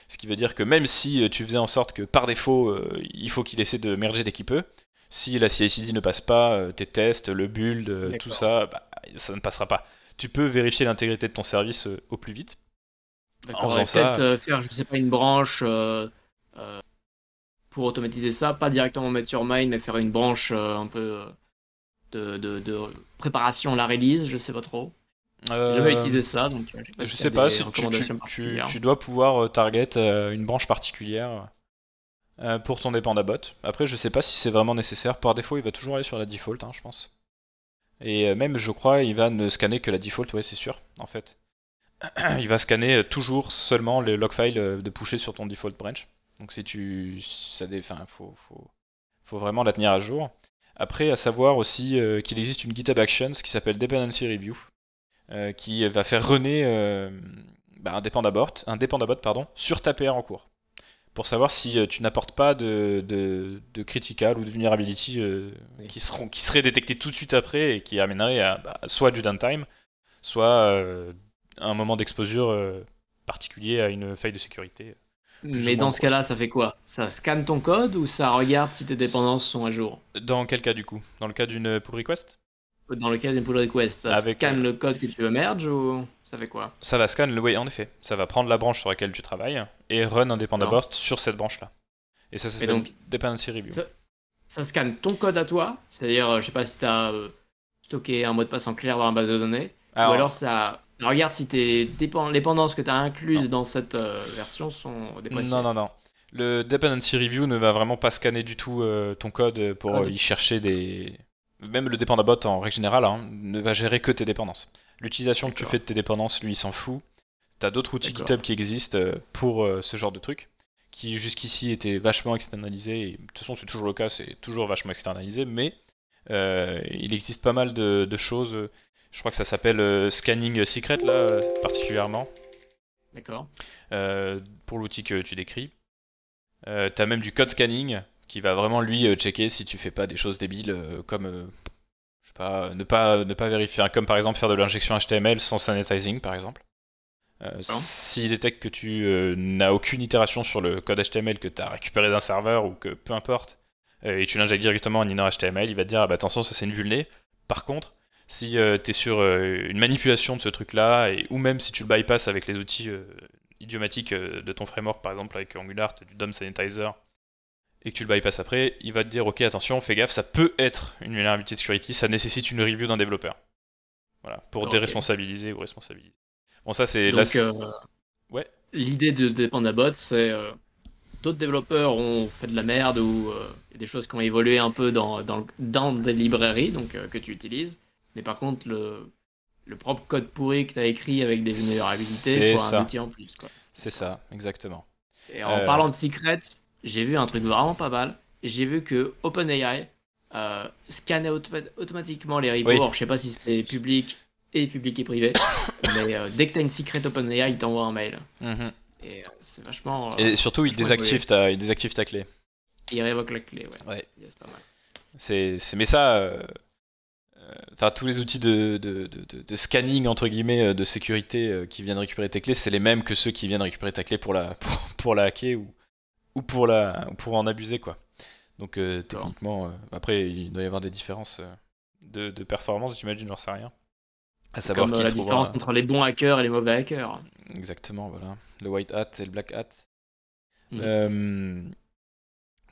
Ce qui veut dire que même si euh, tu faisais en sorte que par défaut, il faut qu'il essaie de merger dès qu'il peut, si la CI/CD ne passe pas, tes tests, le build, tout ça, bah, ça ne passera pas. Tu peux vérifier l'intégrité de ton service au plus vite. D'accord. Et ça- peut-être euh, faire, je sais pas, une branche euh, euh, pour automatiser ça. Pas directement mettre sur main, mais faire une branche un peu de, de, de préparation à la release. Je sais pas trop. Euh, J'ai jamais utilisé ça, donc euh, je sais pas Je si sais t'as pas des si tu, tu- tu- tu dois pouvoir target une branche particulière pour ton dépendabot. Après, je sais pas si c'est vraiment nécessaire. Par défaut, il va toujours aller sur la default, hein, je pense. Et même, je crois, il va ne scanner que la default, ouais, c'est sûr, en fait. il va scanner euh, toujours seulement le log file euh, de pusher sur ton default branch. Donc si tu, ça dé... enfin, faut, faut, faut vraiment la tenir à jour. Après, à savoir aussi euh, qu'il existe une GitHub Actions qui s'appelle Dependency Review, euh, qui va faire runner euh, bah, un dépendabot, un dépendabot pardon, sur ta PR en cours. Pour savoir si tu n'apportes pas de, de, de critical ou de vulnerability Oui. qui, seront, qui seraient détectés tout de suite après et qui amèneraient à bah, soit du downtime, soit un moment d'exposure euh, particulier à une faille de sécurité. Ou Mais dans ce cas-là, ça fait quoi? Ça scanne ton code ou ça regarde si tes dépendances sont à jour? Dans quel cas du coup? Dans le cas d'une pull request? Dans le cas d'une pull request, ça Avec, scanne euh, le code que tu veux merge ou ça fait quoi? Ça va scan, le- oui, en effet. Ça va prendre la branche sur laquelle tu travailles et run un dépendabot sur cette branche-là. Et ça, ça s'appelle donc, dependency review. ça- Ça scanne ton code à toi, c'est-à-dire, euh, je sais pas si tu as stocké un mot de passe en clair dans la base de données, Alors, ou alors ça, regarde si tes dépen- dépendances que tu as incluses dans cette euh, version sont dépréciées. non, non, non. Le dependency review ne va vraiment pas scanner du tout euh, ton code pour Code. euh, y chercher des. Même le dépendabot en règle générale hein, ne va gérer que tes dépendances. L'utilisation que tu fais de tes dépendances, lui, il s'en fout. T'as d'autres outils. GitHub qui existent pour ce genre de trucs, qui jusqu'ici étaient vachement externalisés. Et, de toute façon, c'est toujours le cas, c'est toujours vachement externalisé, mais euh, il existe pas mal de, de choses. Je crois que ça s'appelle euh, Scanning Secret, là, euh, particulièrement, D'accord. euh, pour l'outil que tu décris. Euh, T'as même du code scanning qui va vraiment lui checker si tu fais pas des choses débiles comme euh, je sais pas, ne pas ne pas vérifier, hein, comme par exemple faire de l'injection HTML sans sanitizing par exemple. Euh, S'il détecte que tu euh, n'as aucune itération sur le code HTML que tu as récupéré d'un serveur ou que peu importe, euh, et tu l'injectes directement en inner HTML, il va te dire ah bah attention ça c'est une vulnée. Par contre, si tu es sur euh, une manipulation de ce truc-là, et, ou même si tu le bypasses avec les outils euh, idiomatiques euh, de ton framework, par exemple avec Angular, du DOM Sanitizer, et que tu le bypasses après, il va te dire ok attention, fais gaffe, ça peut être une vulnerabilité de security, ça nécessite une review d'un développeur. Voilà, pour déresponsabiliser ou responsabiliser. Bon ça c'est... Donc, euh, Ouais. l'idée de Dependabot, c'est euh, d'autres développeurs ont fait de la merde ou euh, des choses qui ont évolué un peu dans, dans, le- dans des librairies donc, euh, que tu utilises. Mais par contre, le, le propre code pourri que tu as écrit avec des vulnérabilités, C'est il faut un ça. outil en plus. C'est ça, exactement. Et en Euh. parlant de secrets, j'ai vu un truc vraiment pas mal. J'ai vu que OpenAI euh, scannait automa- automatiquement les repos. Oui. Je sais pas si c'est public et public et privé, mais euh, dès que tu as une secret OpenAI, il t'envoie un mail. Mhm. Et euh, c'est vachement. Et surtout il désactive, ta, il désactive ta clé. Il révoque la clé, ouais. Ouais. Yeah, c'est pas mal. C'est, mais ça, enfin tous les outils de, de, de, de- de scanning entre guillemets euh, de sécurité euh, qui viennent récupérer tes clés, c'est les mêmes que ceux qui viennent récupérer ta clé pour la pour, pour la hacker ou ou pour la ou pour en abuser quoi. Donc euh, techniquement, euh, après il doit y avoir des différences de, de performance, j'imagine, j'en sais rien. À savoir Comme qui la trouvera- différence entre les bons hackers et les mauvais hackers. Exactement, voilà. Le white hat et le black hat. Euh,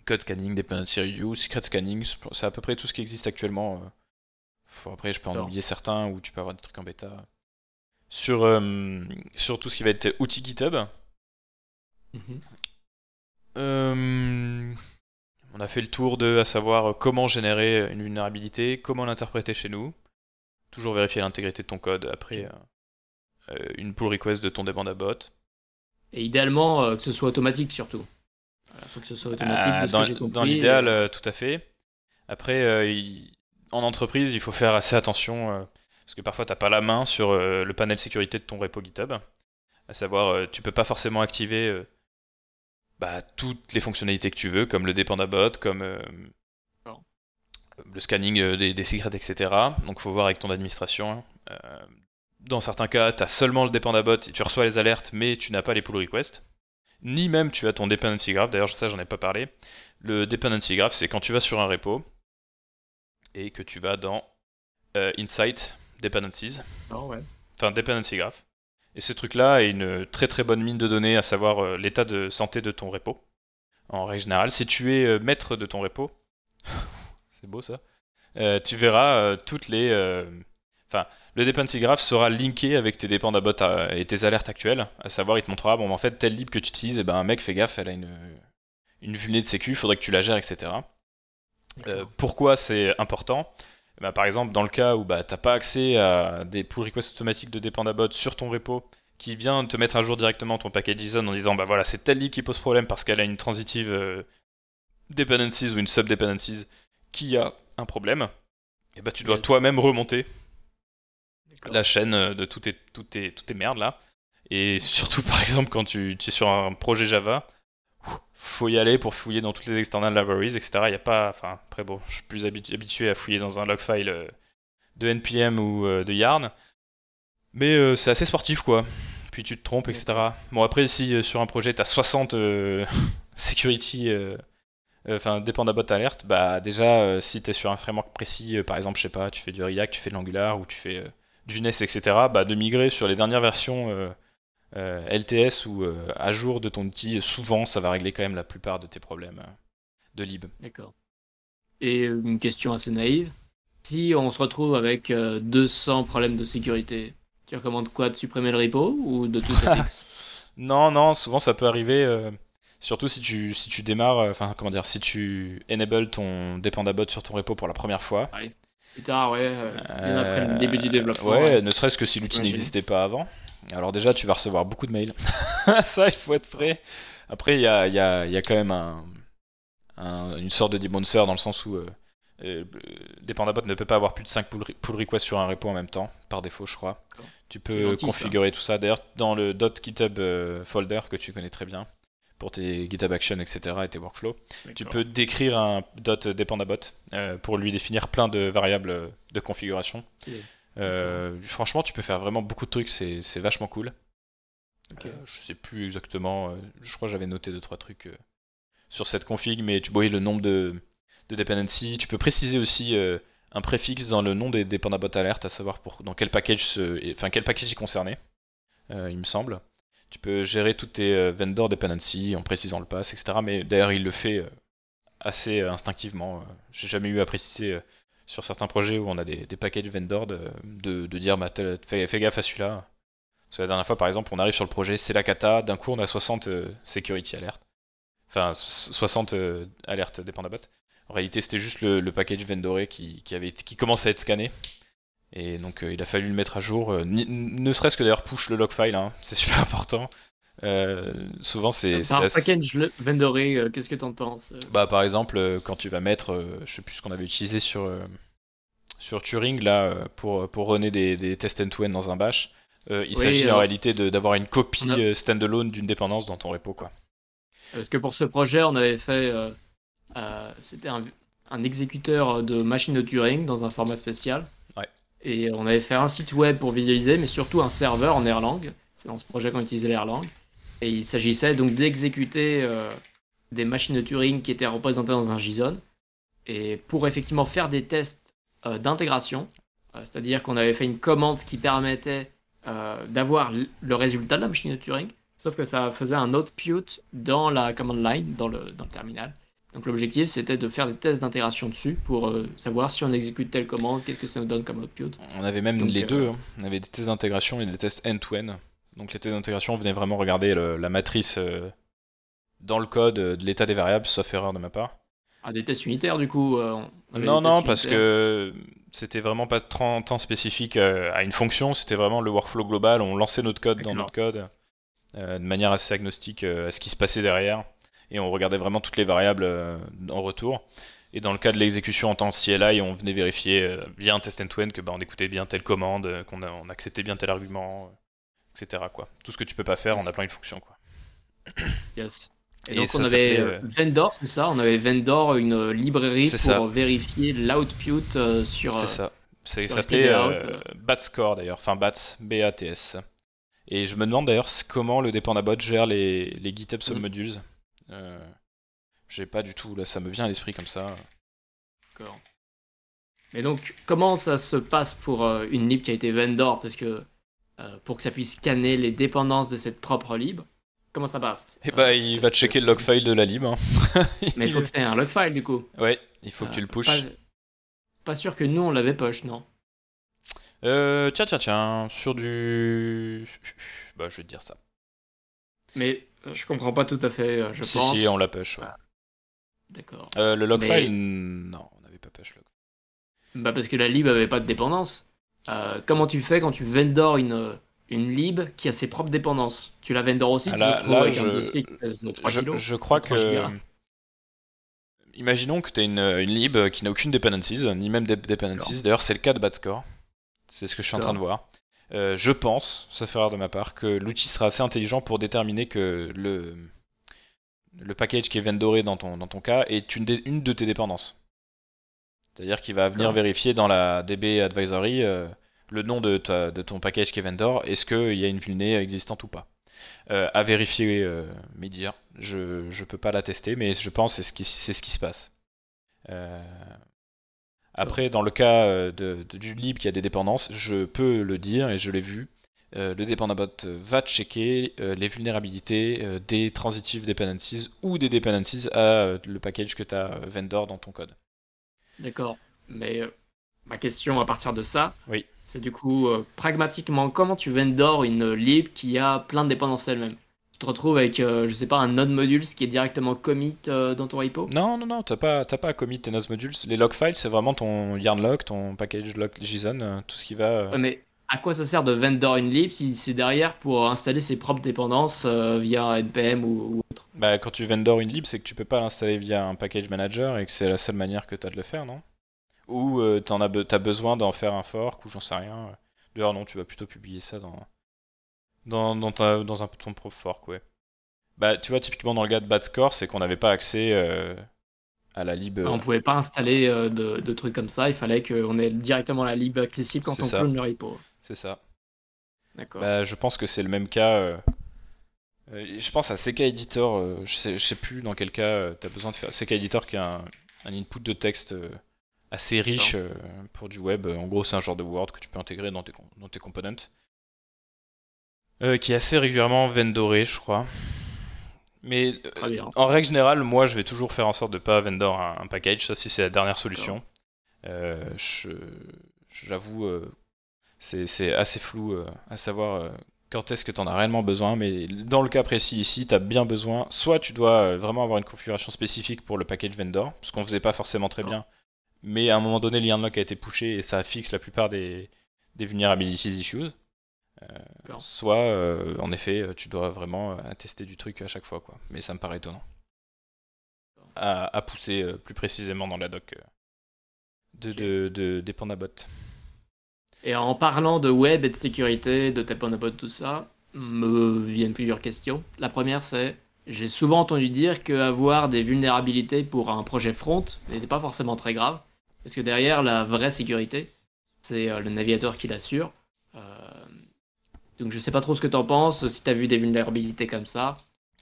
code scanning, dependency review, secret scanning, c'est à peu près tout ce qui existe actuellement. Après, je peux en oublier certains où tu peux avoir des trucs en bêta. Sur, euh, sur tout ce qui va être outil GitHub, Mhm. euh, on a fait le tour de à savoir euh, comment générer une vulnérabilité, comment l'interpréter chez nous. Toujours vérifier l'intégrité de ton code après euh, une pull request de ton dependabot. Et idéalement, que ce soit automatique surtout. Il faut que ce soit automatique Ah, de ce dans que j'ai compris. dans l'idéal, tout à fait. Après, il- en entreprise, il faut faire assez attention euh, parce que parfois t'as pas la main sur euh, le panel sécurité de ton repo GitHub. À savoir, euh, tu peux pas forcément activer bah, toutes les fonctionnalités que tu veux, comme le dependabot, comme le scanning des, des secrets, etc. Donc, faut voir avec ton administration. Euh, dans certains cas, tu as seulement le dependabot et tu reçois les alertes, mais tu n'as pas les pull requests. Ni même tu as ton dependency graph. D'ailleurs, ça, j'en ai pas parlé. Le dependency graph, c'est quand tu vas sur un repo et que tu vas dans euh, Insight Dependencies, ouais. enfin Dependency Graph. Et ce truc-là est une très très bonne mine de données, à savoir euh, l'état de santé de ton repo. En règle générale, si tu es euh, maître de ton repo, c'est beau ça, tu verras toutes les. Enfin, le dependency graph sera linké avec tes euh, et tes alertes actuelles, à savoir il te montrera bon en fait telle lib que tu utilises, et ben un mec fais gaffe, elle a une une vulnée de sécu, faudrait que tu la gères, etc. Euh, pourquoi c'est important? Bah, Par exemple, dans le cas où bah, t'as pas accès à des pull requests automatiques de dependabot sur ton repo qui vient te mettre à jour directement ton package JSON en disant bah voilà c'est telle lib qui pose problème parce qu'elle a une transitive euh, dependencies ou une sub dependencies qui a un problème, et bah tu dois Yes. toi-même remonter la chaîne euh, de toutes tes, toutes tes, toutes tes merdes là. Et surtout, par exemple, quand tu, tu es sur un projet Java, faut y aller pour fouiller dans toutes les external libraries, etc. Il y a pas, enfin, après bon, je suis plus habitué à fouiller dans un log file euh, de npm ou euh, de yarn, mais euh, c'est assez sportif quoi. Puis tu te trompes, etc. Bon après, si sur un projet t'as 60 security, enfin dependabot alert, bah déjà si t'es sur un framework précis, par exemple, je sais pas, tu fais du React, tu fais de l'Angular ou tu fais du Nest, etc. Bah de migrer sur les dernières versions LTS ou euh, à jour de ton outil, souvent ça va régler quand même la plupart de tes problèmes euh, de lib. D'accord. Et une question assez naïve. Si on se retrouve avec 200 problèmes de sécurité, tu recommandes quoi De supprimer le repo ou de tout fixe Non, non, souvent ça peut arriver. Surtout si tu, si tu démarres, enfin comment dire, si tu enable ton dependabot sur ton repo pour la première fois. Plus tard, ouais, bien après le début du développement. Ouais, ne serait-ce que si l'outil n'existait pas avant. Alors déjà, tu vas recevoir beaucoup de mails. ça, il faut être prêt. Après, il y a, y, a, y a, quand même un, une sorte de deboncer dans le sens où euh, euh, Dependabot ne peut pas avoir plus de 5 pull, requests sur un repo en même temps, par défaut, je crois. Tu peux configurer tout ça. D'ailleurs, dans le .github euh, folder que tu connais très bien, pour tes GitHub Actions, etc. et tes workflows, tu peux décrire un .dependabot euh, pour lui définir plein de variables de configuration. Euh, franchement, tu peux faire vraiment beaucoup de trucs, c'est vachement cool. Euh, je sais plus exactement, euh, je crois que j'avais noté 2-3 trucs sur cette config, mais tu voyais le nombre de, de dependencies. Tu peux préciser aussi un préfixe dans le nom des dependabot alert, à savoir pour, dans quel package, enfin, quel package est concerné, il me semble. Tu peux gérer toutes tes vendor dependencies en précisant le pass, etc. Mais d'ailleurs, il le fait assez instinctivement. J'ai jamais eu à préciser sur certains projets où on a des, packages vendors de, de, dire bah, fais, gaffe à celui-là. Parce que la dernière fois, par exemple, on arrive sur le projet, c'est la cata, d'un coup on a 60 euh, security alertes. Enfin, 60 euh, alertes dépendabot. En réalité, c'était juste le, le, package vendoré qui, qui, avait, qui commence à être scanné. Et donc, euh, il a fallu le mettre à jour. ne serait-ce que d'ailleurs push le log file, hein, c'est super important. Euh, souvent, c'est. Un package vendoré, euh, qu'est-ce que tu entends Bah, par exemple, euh, quand tu vas mettre, je sais plus ce qu'on avait utilisé sur, sur Turing, là, pour, pour runner des, des tests end-to-end dans un bash, il s'agit en réalité d'avoir une copie standalone d'une dépendance dans ton repo, quoi. Parce que pour ce projet, on avait fait. C'était un, un, exécuteur de machine de Turing dans un format spécial. Ouais. Et on avait fait un site web pour visualiser, mais surtout un serveur en Erlang. C'est dans ce projet qu'on utilisait l'Erlang. Et il s'agissait donc d'exécuter euh, des machines de Turing qui étaient représentées dans un JSON. Et pour effectivement faire des tests euh, d'intégration, euh, c'est-à-dire qu'on avait fait une commande qui permettait d'avoir le résultat de la machine de Turing, sauf que ça faisait un output dans la command line, dans le, dans le terminal. Donc l'objectif c'était de faire des tests d'intégration dessus pour savoir si on exécute telle commande, qu'est-ce que ça nous donne comme output. On avait même les deux, hein. on avait des tests d'intégration et des tests end-to-end. -end. Donc les tests d'intégration venaient vraiment regarder la matrice euh, dans le code euh, de l'état des variables, sauf erreur de ma part. Ah, des tests unitaires du coup euh, Non, non, parce que c'était vraiment pas tant spécifique à une fonction, c'était vraiment le workflow global, on lançait notre code dans notre code de manière assez agnostique à ce qui se passait derrière, et on regardait vraiment toutes les variables en retour. Et dans le cas de l'exécution en temps CLI, on venait vérifier via un test end-to-end que bah, on écoutait bien telle commande, qu'on on acceptait bien tel argument etc. Quoi. Tout ce que tu peux pas faire, on a plein de fonctions. Quoi. Yes. Et, donc on avait euh, Vendor, c'est ça? On avait Vendor, une librairie pour vérifier l'output euh, sur. C'est ça. C'est, ça fait euh, BATScore d'ailleurs, enfin BATS, B-A-T-S. Et je me demande d'ailleurs comment le Dependabot gère les, les GitHub submodules. Mm. Euh, j'ai pas du tout, là ça me vient à l'esprit comme ça. D'accord. Mais donc, comment ça se passe pour une lib qui a été vendor? Parce que euh, pour que ça puisse scanner les dépendances de cette propre lib. Comment ça passe Eh bah, il va checker le log file de la lib. Hein. Mais il faut que c'est un log file du coup. Ouais, il faut que tu le pushes. Pas, pas, sûr que nous on l'avait push, non euh, Tiens, tiens, tiens, sur du. Bah, je vais te dire ça. Mais euh, je comprends pas tout à fait, je pense. Si, on l'a push. Ouais. D'accord. Euh, le log file, non, on n'avait pas push log. Bah, parce que la lib avait pas de dépendance. Euh, comment tu fais quand tu vendors une, une lib qui a ses propres dépendances? Tu la vendors aussi ah, là, je, je, crois que. Imaginons que tu as une, une, lib qui n'a aucune dependencies, ni même des dependencies. D'ailleurs, c'est le cas de Badscore. C'est ce que je suis en train de voir. euh, je pense, ça fait rare de ma part, que l'outil sera assez intelligent pour déterminer que le, le package qui est vendoré dans ton, dans ton cas est une, une de tes dépendances. C'est-à-dire qu'il va venir vérifier dans la DB Advisory euh, le nom de, ta, de, ton package qui est vendor, est-ce qu'il y a une vulnée existante ou pas? Euh, à vérifier, euh, mais dire, je ne peux pas la tester, mais je pense que c'est ce, qui, ce qui se passe. Euh, après, dans le cas de, du lib qui a des dépendances, je peux le dire et je l'ai vu. Le dependabot va checker les vulnérabilités des transitive dependencies ou des dependencies à le package que tu as vendor dans ton code. D'accord. Mais ma question à partir de ça, oui. c'est du coup, pragmatiquement, comment tu vendor une lib qui a plein de dépendances elle-même? Tu te retrouves avec, euh, je sais pas, un node modules qui est directement commit euh, dans ton repo? Non, non, non, t'as pas, pas à commit tes node modules. Les log files, c'est vraiment ton yarn log, ton package log JSON, euh, tout ce qui va. mais à quoi ça sert de vendor une lib si c'est derrière pour installer ses propres dépendances via npm ou, autre? Bah, quand tu vendor une lib, c'est que tu peux pas l'installer via un package manager et que c'est la seule manière que t'as de le faire, non? Ou t'en as, t'as besoin d'en faire un fork ou j'en sais rien. D'ailleurs, non, tu vas plutôt publier ça dans dans, dans, dans un ton prof fork, ouais. Bah, tu vois, typiquement dans le cas de Bad Score, c'est qu'on n'avait pas accès euh, à la lib. On pouvait pas installer euh, de, de, trucs comme ça, il fallait qu'on ait directement la lib accessible quand on clone le repo. C'est ça. D'accord. Bah, je pense que c'est le même cas. Euh, je pense à CK Editor, je, sais, je sais plus dans quel cas tu as besoin de faire. CK Editor qui est un, un input de texte assez riche pour du web. En gros, c'est un genre de Word que tu peux intégrer dans tes, dans tes components. Euh, qui est assez régulièrement vendoré, je crois. Mais euh, en règle générale, moi, je vais toujours faire en sorte de pas vendor un, package, sauf si c'est la dernière solution. Euh, J'avoue, euh, c'est assez flou à savoir quand est-ce que tu en as réellement besoin, mais dans le cas précis ici, tu as bien besoin, soit tu dois vraiment avoir une configuration spécifique pour le package vendor, ce qu'on faisait pas forcément très bien, mais à un moment donné, lock a été pushé et ça fixe la plupart des, des vulnerabilities issues. Euh, soit, euh, en effet, tu dois vraiment euh, attester du truc à chaque fois, quoi. Mais ça me paraît étonnant. À, pousser plus précisément dans la doc de, de, de, Dependabot. Et en parlant de web et de sécurité, de Dependabot, tout ça, me viennent plusieurs questions. La première, c'est j'ai souvent entendu dire qu'avoir des vulnérabilités pour un projet front n'était pas forcément très grave, parce que derrière, la vraie sécurité, c'est le navigateur qui l'assure. Donc je sais pas trop ce que t'en penses, si t'as vu des vulnérabilités comme ça.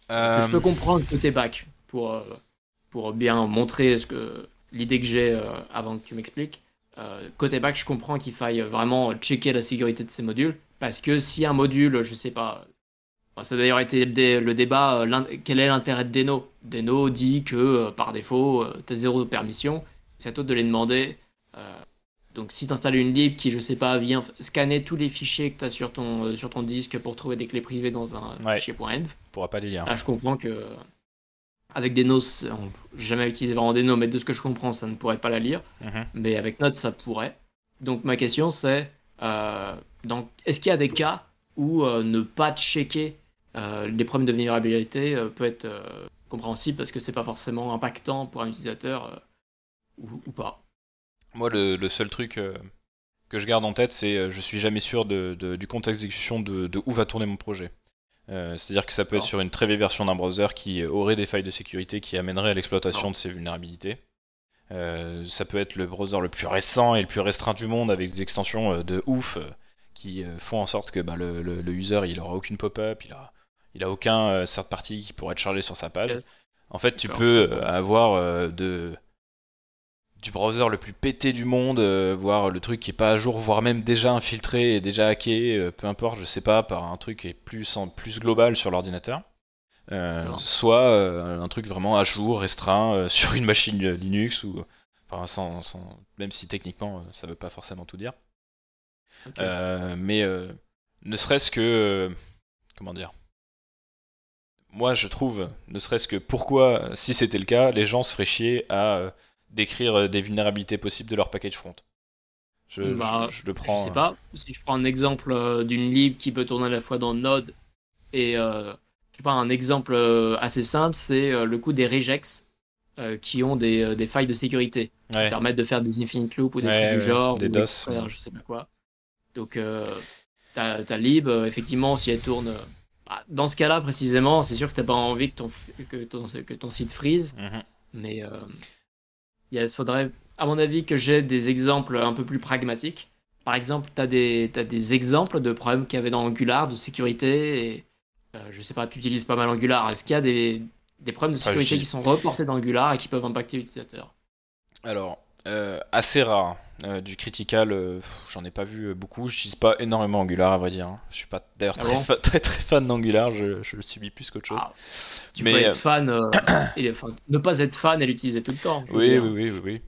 Parce que je peux euh. comprendre côté back pour, euh, pour bien montrer ce que l'idée que j'ai euh, avant que tu m'expliques. Côté back, je comprends qu'il faille vraiment checker la sécurité de ces modules. Parce que si un module, je sais pas, ça a d'ailleurs été le, débat, quel est l'intérêt de Deno? Deno dit que par défaut, tu as zéro permission. C'est à toi de les demander. Donc si tu installes une lib qui, je sais pas, vient scanner tous les fichiers que tu as sur ton, euh, sur ton disque pour trouver des clés privées dans un fichier .env, pourra pas les lire. Là, je comprends que avec des notes, j'ai jamais utilisé vraiment des notes, mais de ce que je comprends, ça ne pourrait pas la lire. Mhm. Mais avec Notes, ça pourrait. Donc ma question c'est, euh, est-ce qu'il y a des cas où euh, ne pas checker les problèmes de vulnérabilité peut être compréhensible parce que c'est pas forcément impactant pour un utilisateur ou pas? Moi, le, seul truc euh, que je garde en tête, c'est euh, je suis jamais sûr de, du contexte d'exécution de, où va tourner mon projet. Euh, c'est-à-dire que ça peut être sur une très vieille version d'un browser qui aurait des failles de sécurité qui amèneraient à l'exploitation de ces vulnérabilités. ça peut être le browser le plus récent et le plus restreint du monde avec des extensions de ouf qui font en sorte que bah, le, user il aura aucune pop-up, il a, il a aucun third party qui pourrait être chargé sur sa page. En fait, tu peux avoir de du browser le plus pété du monde, euh, voire le truc qui est pas à jour, voire même déjà infiltré et déjà hacké, euh, peu importe, je sais pas, par un truc qui est plus, en, plus global sur l'ordinateur. Euh, soit un truc vraiment à jour, restreint, sur une machine Linux, ou enfin, sans, sans, même si techniquement ça veut pas forcément tout dire. mais ne serait-ce que. comment dire? Moi je trouve, ne serait-ce que pourquoi, si c'était le cas, les gens se feraient chier à décrire euh, des vulnérabilités possibles de leur package front. Je, bah, je, le prends. Je sais euh, pas. Si je prends un exemple euh, d'une lib qui peut tourner à la fois dans Node et euh, je pas un exemple assez simple, c'est le coup des regex qui ont des, des, failles de sécurité qui permettent de faire des infinite loops ou des trucs du genre, des DOS, je sais pas quoi. Donc ta, ta lib, effectivement, si elle tourne. bah, dans ce cas-là, précisément, c'est sûr que t'as pas envie que ton, que ton, que ton site freeze. Mhm. Mais il faudrait, à mon avis, que j'ai des exemples un peu plus pragmatiques. Par exemple, tu as des, t'as des exemples de problèmes qu'il y avait dans Angular, de sécurité. Et, euh, je sais pas, tu utilises pas mal Angular. Est-ce qu'il y a des, des problèmes de sécurité qui sont reportés dans Angular et qui peuvent impacter l'utilisateur? Alors, euh, assez rare. Euh, du critical, euh, j'en ai pas vu euh, beaucoup. Je n'utilise pas énormément Angular, à vrai dire. hein. Je suis pas d'ailleurs Ah très, bon fa- très très fan d'Angular. Je, je le subis plus qu'autre chose. Ah, Tu Mais, peux être fan, euh, et, enfin, ne pas être fan et l'utiliser tout le temps. Oui, oui, oui, oui, oui.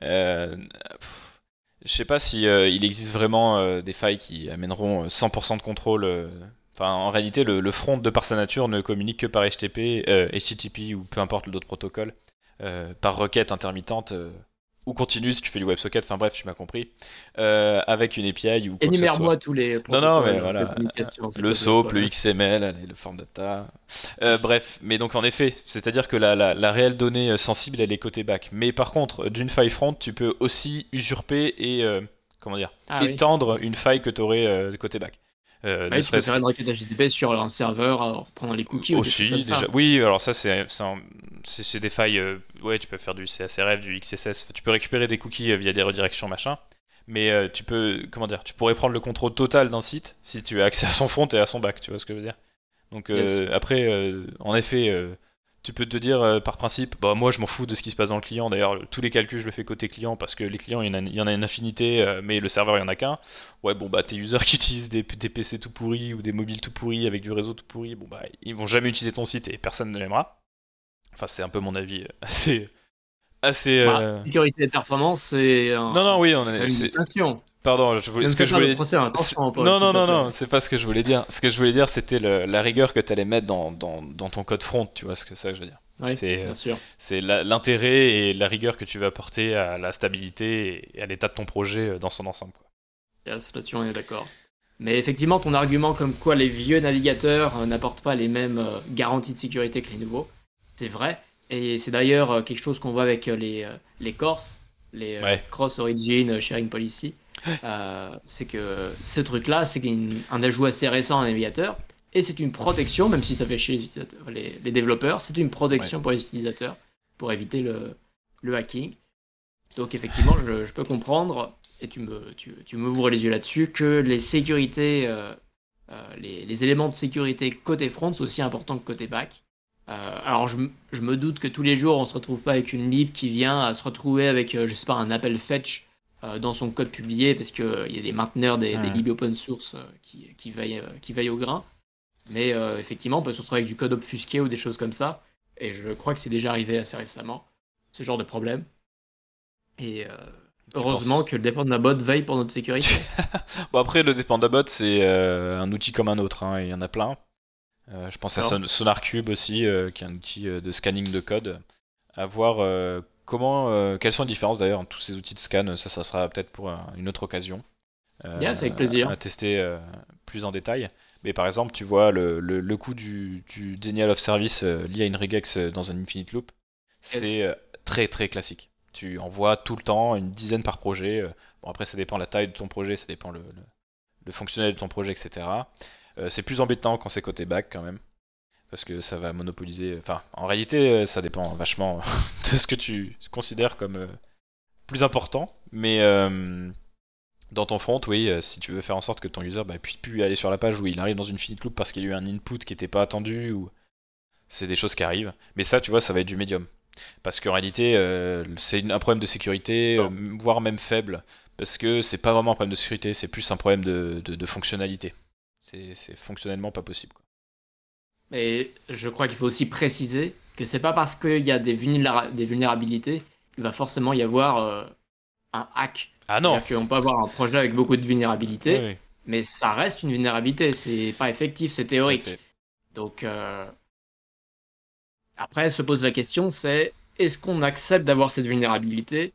Pff, je sais pas si il existe vraiment des failles qui amèneront euh, 100% de contrôle. Enfin, en réalité, le, le front de par sa nature ne communique que par HTTP, HTTP ou peu importe d'autres protocoles, par requête intermittente ou continue si tu fais du WebSocket. Enfin bref, tu m'as compris. Euh, avec une API ou quoi. Énumère-moi tous les Non, non, mais protocoles voilà, Le. SOAP, le XML, le form data. Euh, bref, mais donc en effet, c'est-à-dire que la, la, la réelle donnée euh, sensible, elle est côté back. Mais par contre, d'une faille front, tu peux aussi usurper et euh, comment dire, Ah oui. étendre une faille que tu aurais côté back. Euh, Ouais, tu peux faire une requête HTTP sur un serveur en reprenant les cookies ou des aussi choses comme ça. déjà. Oui, alors ça c'est un- des failles. euh, ouais, tu peux faire du CSRF, du XSS. Tu peux récupérer des cookies euh, via des redirections machin. Mais euh, tu peux, comment dire, tu pourrais prendre le contrôle total d'un site si tu as accès à son front et à son back. Tu vois ce que je veux dire Donc euh, après, en effet, tu peux te dire euh, par principe, bah moi je m'en fous de ce qui se passe dans le client. D'ailleurs, le- tous les calculs je le fais côté client parce que les clients il y en a, il y en a une infinité, euh, mais le serveur il y en a qu'un. Ouais, bon bah tes users qui utilisent des, des PC tout pourris ou des mobiles tout pourris avec du réseau tout pourri, bon bah ils vont jamais utiliser ton site et personne ne l'aimera. Enfin, c'est un peu mon avis euh, assez. assez Bah, sécurité et performance, c'est Non, non, oui, on même une distinction. Pardon, je voulais. Ce que je voulais. procès, attention, Paul, non, non, non, non, c'est pas ce que je voulais dire. Ce que je voulais dire, c'était la rigueur que tu allais mettre dans, dans, dans ton code front, tu vois ce que c'est que je veux dire. Oui, c'est, euh, bien sûr. C'est la- l'intérêt et la rigueur que tu vas apporter à la stabilité et à l'état de ton projet euh, dans son ensemble. Quoi. Yes, Là-dessus, on est d'accord. Mais effectivement, ton argument comme quoi les vieux navigateurs euh, n'apportent pas les mêmes garanties de sécurité que les nouveaux, c'est vrai. Et c'est d'ailleurs quelque chose qu'on voit avec les, les Corse, les Ouais. Cross Origin Sharing Policy. Euh, c'est que ce truc-là, c'est un ajout assez récent en navigateur. Et c'est une protection, même si ça fait chez les, utilisateurs- les, les développeurs, c'est une protection pour les utilisateurs, pour éviter le, le hacking. Donc effectivement, je, je peux comprendre, et tu me, tu, tu m'ouvres les yeux là-dessus, que les sécurités, euh, euh, les, les éléments de sécurité côté front sont aussi importants que côté back. Euh, alors je, me doute que tous les jours, on se retrouve pas avec une lib qui vient à se retrouver avec, je sais pas, un appel fetch dans son code publié, parce qu'il y a des mainteneurs des, des Mhm. libs open source euh, qui, qui, veillent, euh, qui veillent au grain. Mais euh, effectivement, on peut se retrouver avec du code obfusqué ou des choses comme ça. Et je crois que c'est déjà arrivé assez récemment, ce genre de problème. Et euh, heureusement que le dépend de la bot veille pour notre sécurité. Bon, après, le Dependabot, c'est euh, un outil comme un autre, hein, il y en a plein. Euh, je pense à. Son- SonarCube aussi, euh, qui est un outil euh, de scanning de code. À voir euh, comment, euh, quelles sont les différences d'ailleurs entre tous ces outils de scan, ça, ça sera peut-être pour un- une autre occasion. Euh, Yes, avec plaisir. À, tester euh, plus en détail. Mais par exemple, tu vois, le, le, le coût du, du denial of service lié à une regex dans un infinite loop, c'est Yes. très très classique. Tu en vois tout le temps, une dizaine par projet. Bon, après, ça dépend la taille de ton projet, ça dépend le, le, le fonctionnel de ton projet, etc. Euh, c'est plus embêtant quand c'est côté back quand même. Parce que ça va monopoliser. Enfin, en réalité, euh, ça dépend vachement de ce que tu considères comme euh, plus important. Mais euh, dans ton front, oui, si tu veux faire en sorte que ton user bah, puisse plus aller sur la page où il arrive dans une finite loop parce qu'il y a eu un input qui n'était pas attendu, ou c'est des choses qui arrivent. Mais ça, tu vois, ça va être du médium. Parce qu'en réalité, euh, c'est un problème de sécurité, euh, voire même faible. Parce que c'est pas vraiment un problème de sécurité, c'est plus un problème de, de, de fonctionnalité. C'est c'est fonctionnellement pas possible. Quoi. Et je crois qu'il faut aussi préciser que c'est pas parce qu'il y a des, vulnéra- des vulnérabilités qu'il va forcément y avoir euh, un hack. Ah non C'est-à-dire qu'on peut avoir un projet avec beaucoup de vulnérabilités, Oui, oui, mais ça reste une vulnérabilité. C'est pas effectif, c'est théorique. Donc euh, après, se pose la question, c'est est-ce qu'on accepte d'avoir cette vulnérabilité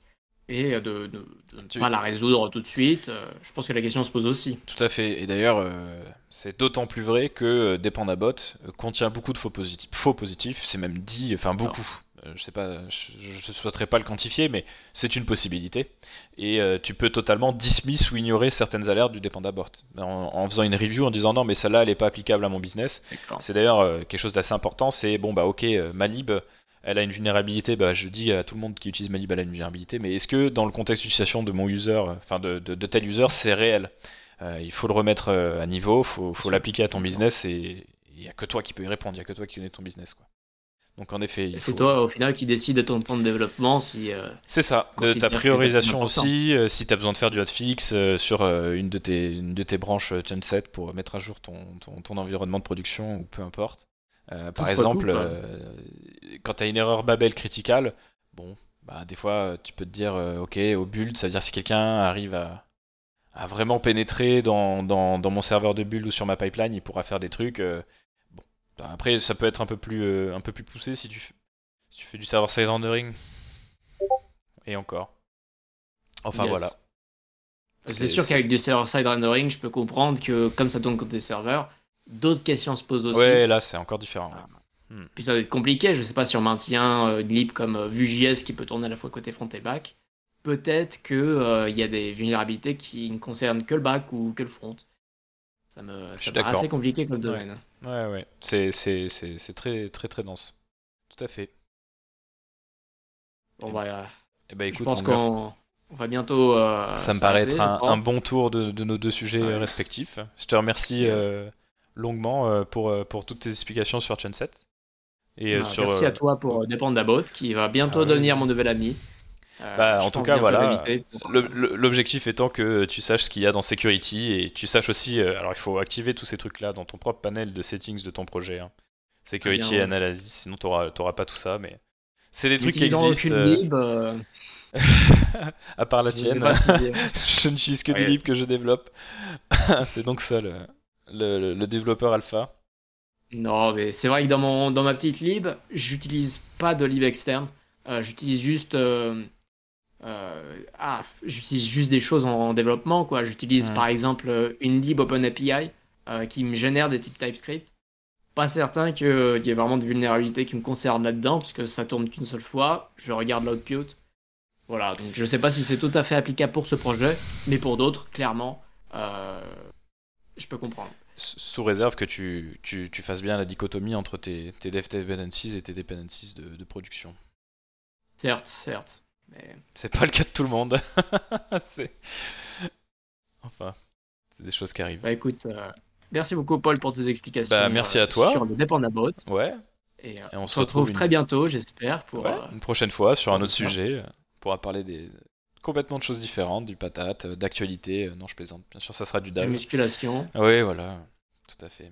et de, de- de ne pas la résoudre tout de suite Euh, Je pense que la question se pose aussi. Tout à fait. Et d'ailleurs, euh, c'est d'autant plus vrai que euh, Dependabot contient beaucoup de faux positifs. Faux positifs, c'est même dit, enfin beaucoup. je sais pas, je ne souhaiterais pas le quantifier, mais c'est une possibilité. Et euh, tu peux totalement dismiss ou ignorer certaines alertes du dependabort. En, en faisant une review en disant non, mais celle-là, elle n'est pas applicable à mon business. C'est d'ailleurs quelque chose d'assez important. C'est bon, bah ok, Malib, elle a une vulnérabilité. Bah, je dis à tout le monde qui utilise Malib, elle a une vulnérabilité. Mais est-ce que dans le contexte d'utilisation de mon user, enfin de, de, tel user, c'est réel? Il faut le remettre à niveau, il faut, faut l'appliquer à ton business et il n'y a que toi qui peux y répondre, il n'y a que toi qui connais ton business. Quoi. Donc en effet, c'est toi au final qui décide de ton temps de développement si. Euh, c'est ça, de ta priorisation aussi. Euh, si tu as besoin de faire du hotfix euh, sur une, de tes, une de tes branches Genset pour mettre à jour ton, ton, environnement de production ou peu importe. Par exemple, quand tu as une erreur Babel critical, bon, bah des fois tu peux te dire ok au build, ça veut dire si quelqu'un arrive à, à vraiment pénétrer dans, dans, dans, mon serveur de build ou sur ma pipeline, il pourra faire des trucs bah, après, ça peut être un peu plus, euh, un peu plus poussé si tu, tu fais du server-side rendering. Et encore. Enfin voilà. C'est sûr qu'avec du server-side rendering, je peux comprendre que comme ça tourne côté serveur, d'autres questions se posent aussi. Ouais, là c'est encore différent. Ah. Hmm. Puis ça va être compliqué, je sais pas si on maintient euh, une comme euh, Vue.js qui peut tourner à la fois côté front et back. Peut-être qu'il il y a des vulnérabilités qui ne concernent que le back ou que le front. Ça me ça paraît assez compliqué comme domaine. Ouais, ouais. C'est, c'est, c'est, c'est très, très, très dense. Tout à fait. Bon, bah, eh ben, écoute, je pense qu'on va bientôt. Euh, ça me paraît être un, bon tour de, de nos deux sujets respectifs. Je te remercie euh, longuement euh, pour, pour toutes tes explications sur Chainset. Et sur, merci à toi pour Dépendre d'Abot, qui va bientôt ah devenir mon nouvel ami. Euh, bah, en tout cas, voilà. L'objectif étant que tu saches ce qu'il y a dans Security et tu saches aussi. Euh, alors, il faut activer tous ces trucs-là dans ton propre panel de settings de ton projet. Hein. Security et Analysis, sinon tu n'auras pas tout ça. Mais c'est des trucs qui existent. Euh, à part la tienne. je n'utilise que des libres que je développe. c'est donc ça le, le, développeur alpha. Non, mais c'est vrai que dans, mon, dans ma petite lib, j'utilise pas de lib externe. j'utilise juste euh, ah, j'utilise juste des choses en, développement, quoi. J'utilise par exemple une lib OpenAPI euh, qui me génère des types TypeScript. Pas certain qu'il y ait vraiment de vulnérabilité qui me concerne là-dedans, puisque ça tourne qu'une seule fois. Je regarde l'output. Voilà, donc je sais pas si c'est tout à fait applicable pour ce projet, mais pour d'autres, clairement, euh, je peux comprendre. Sous réserve que tu, tu, tu, fasses bien la dichotomie entre tes, tes dependencies et tes dependencies de, de production. Certes, certes. C'est pas le cas de tout le monde. enfin, c'est des choses qui arrivent. Bah écoute, euh, merci beaucoup Paul pour tes explications. Bah, merci à toi. Sur le Dependabot. Ouais. Et, euh, on, se retrouve, très bientôt, j'espère, pour euh, une prochaine fois sur un autre sujet. On pourra parler des complètement de choses différentes, du patate, d'actualité. Non, je plaisante. Bien sûr, ça sera du DAL. La musculation. Oui, voilà, tout à fait.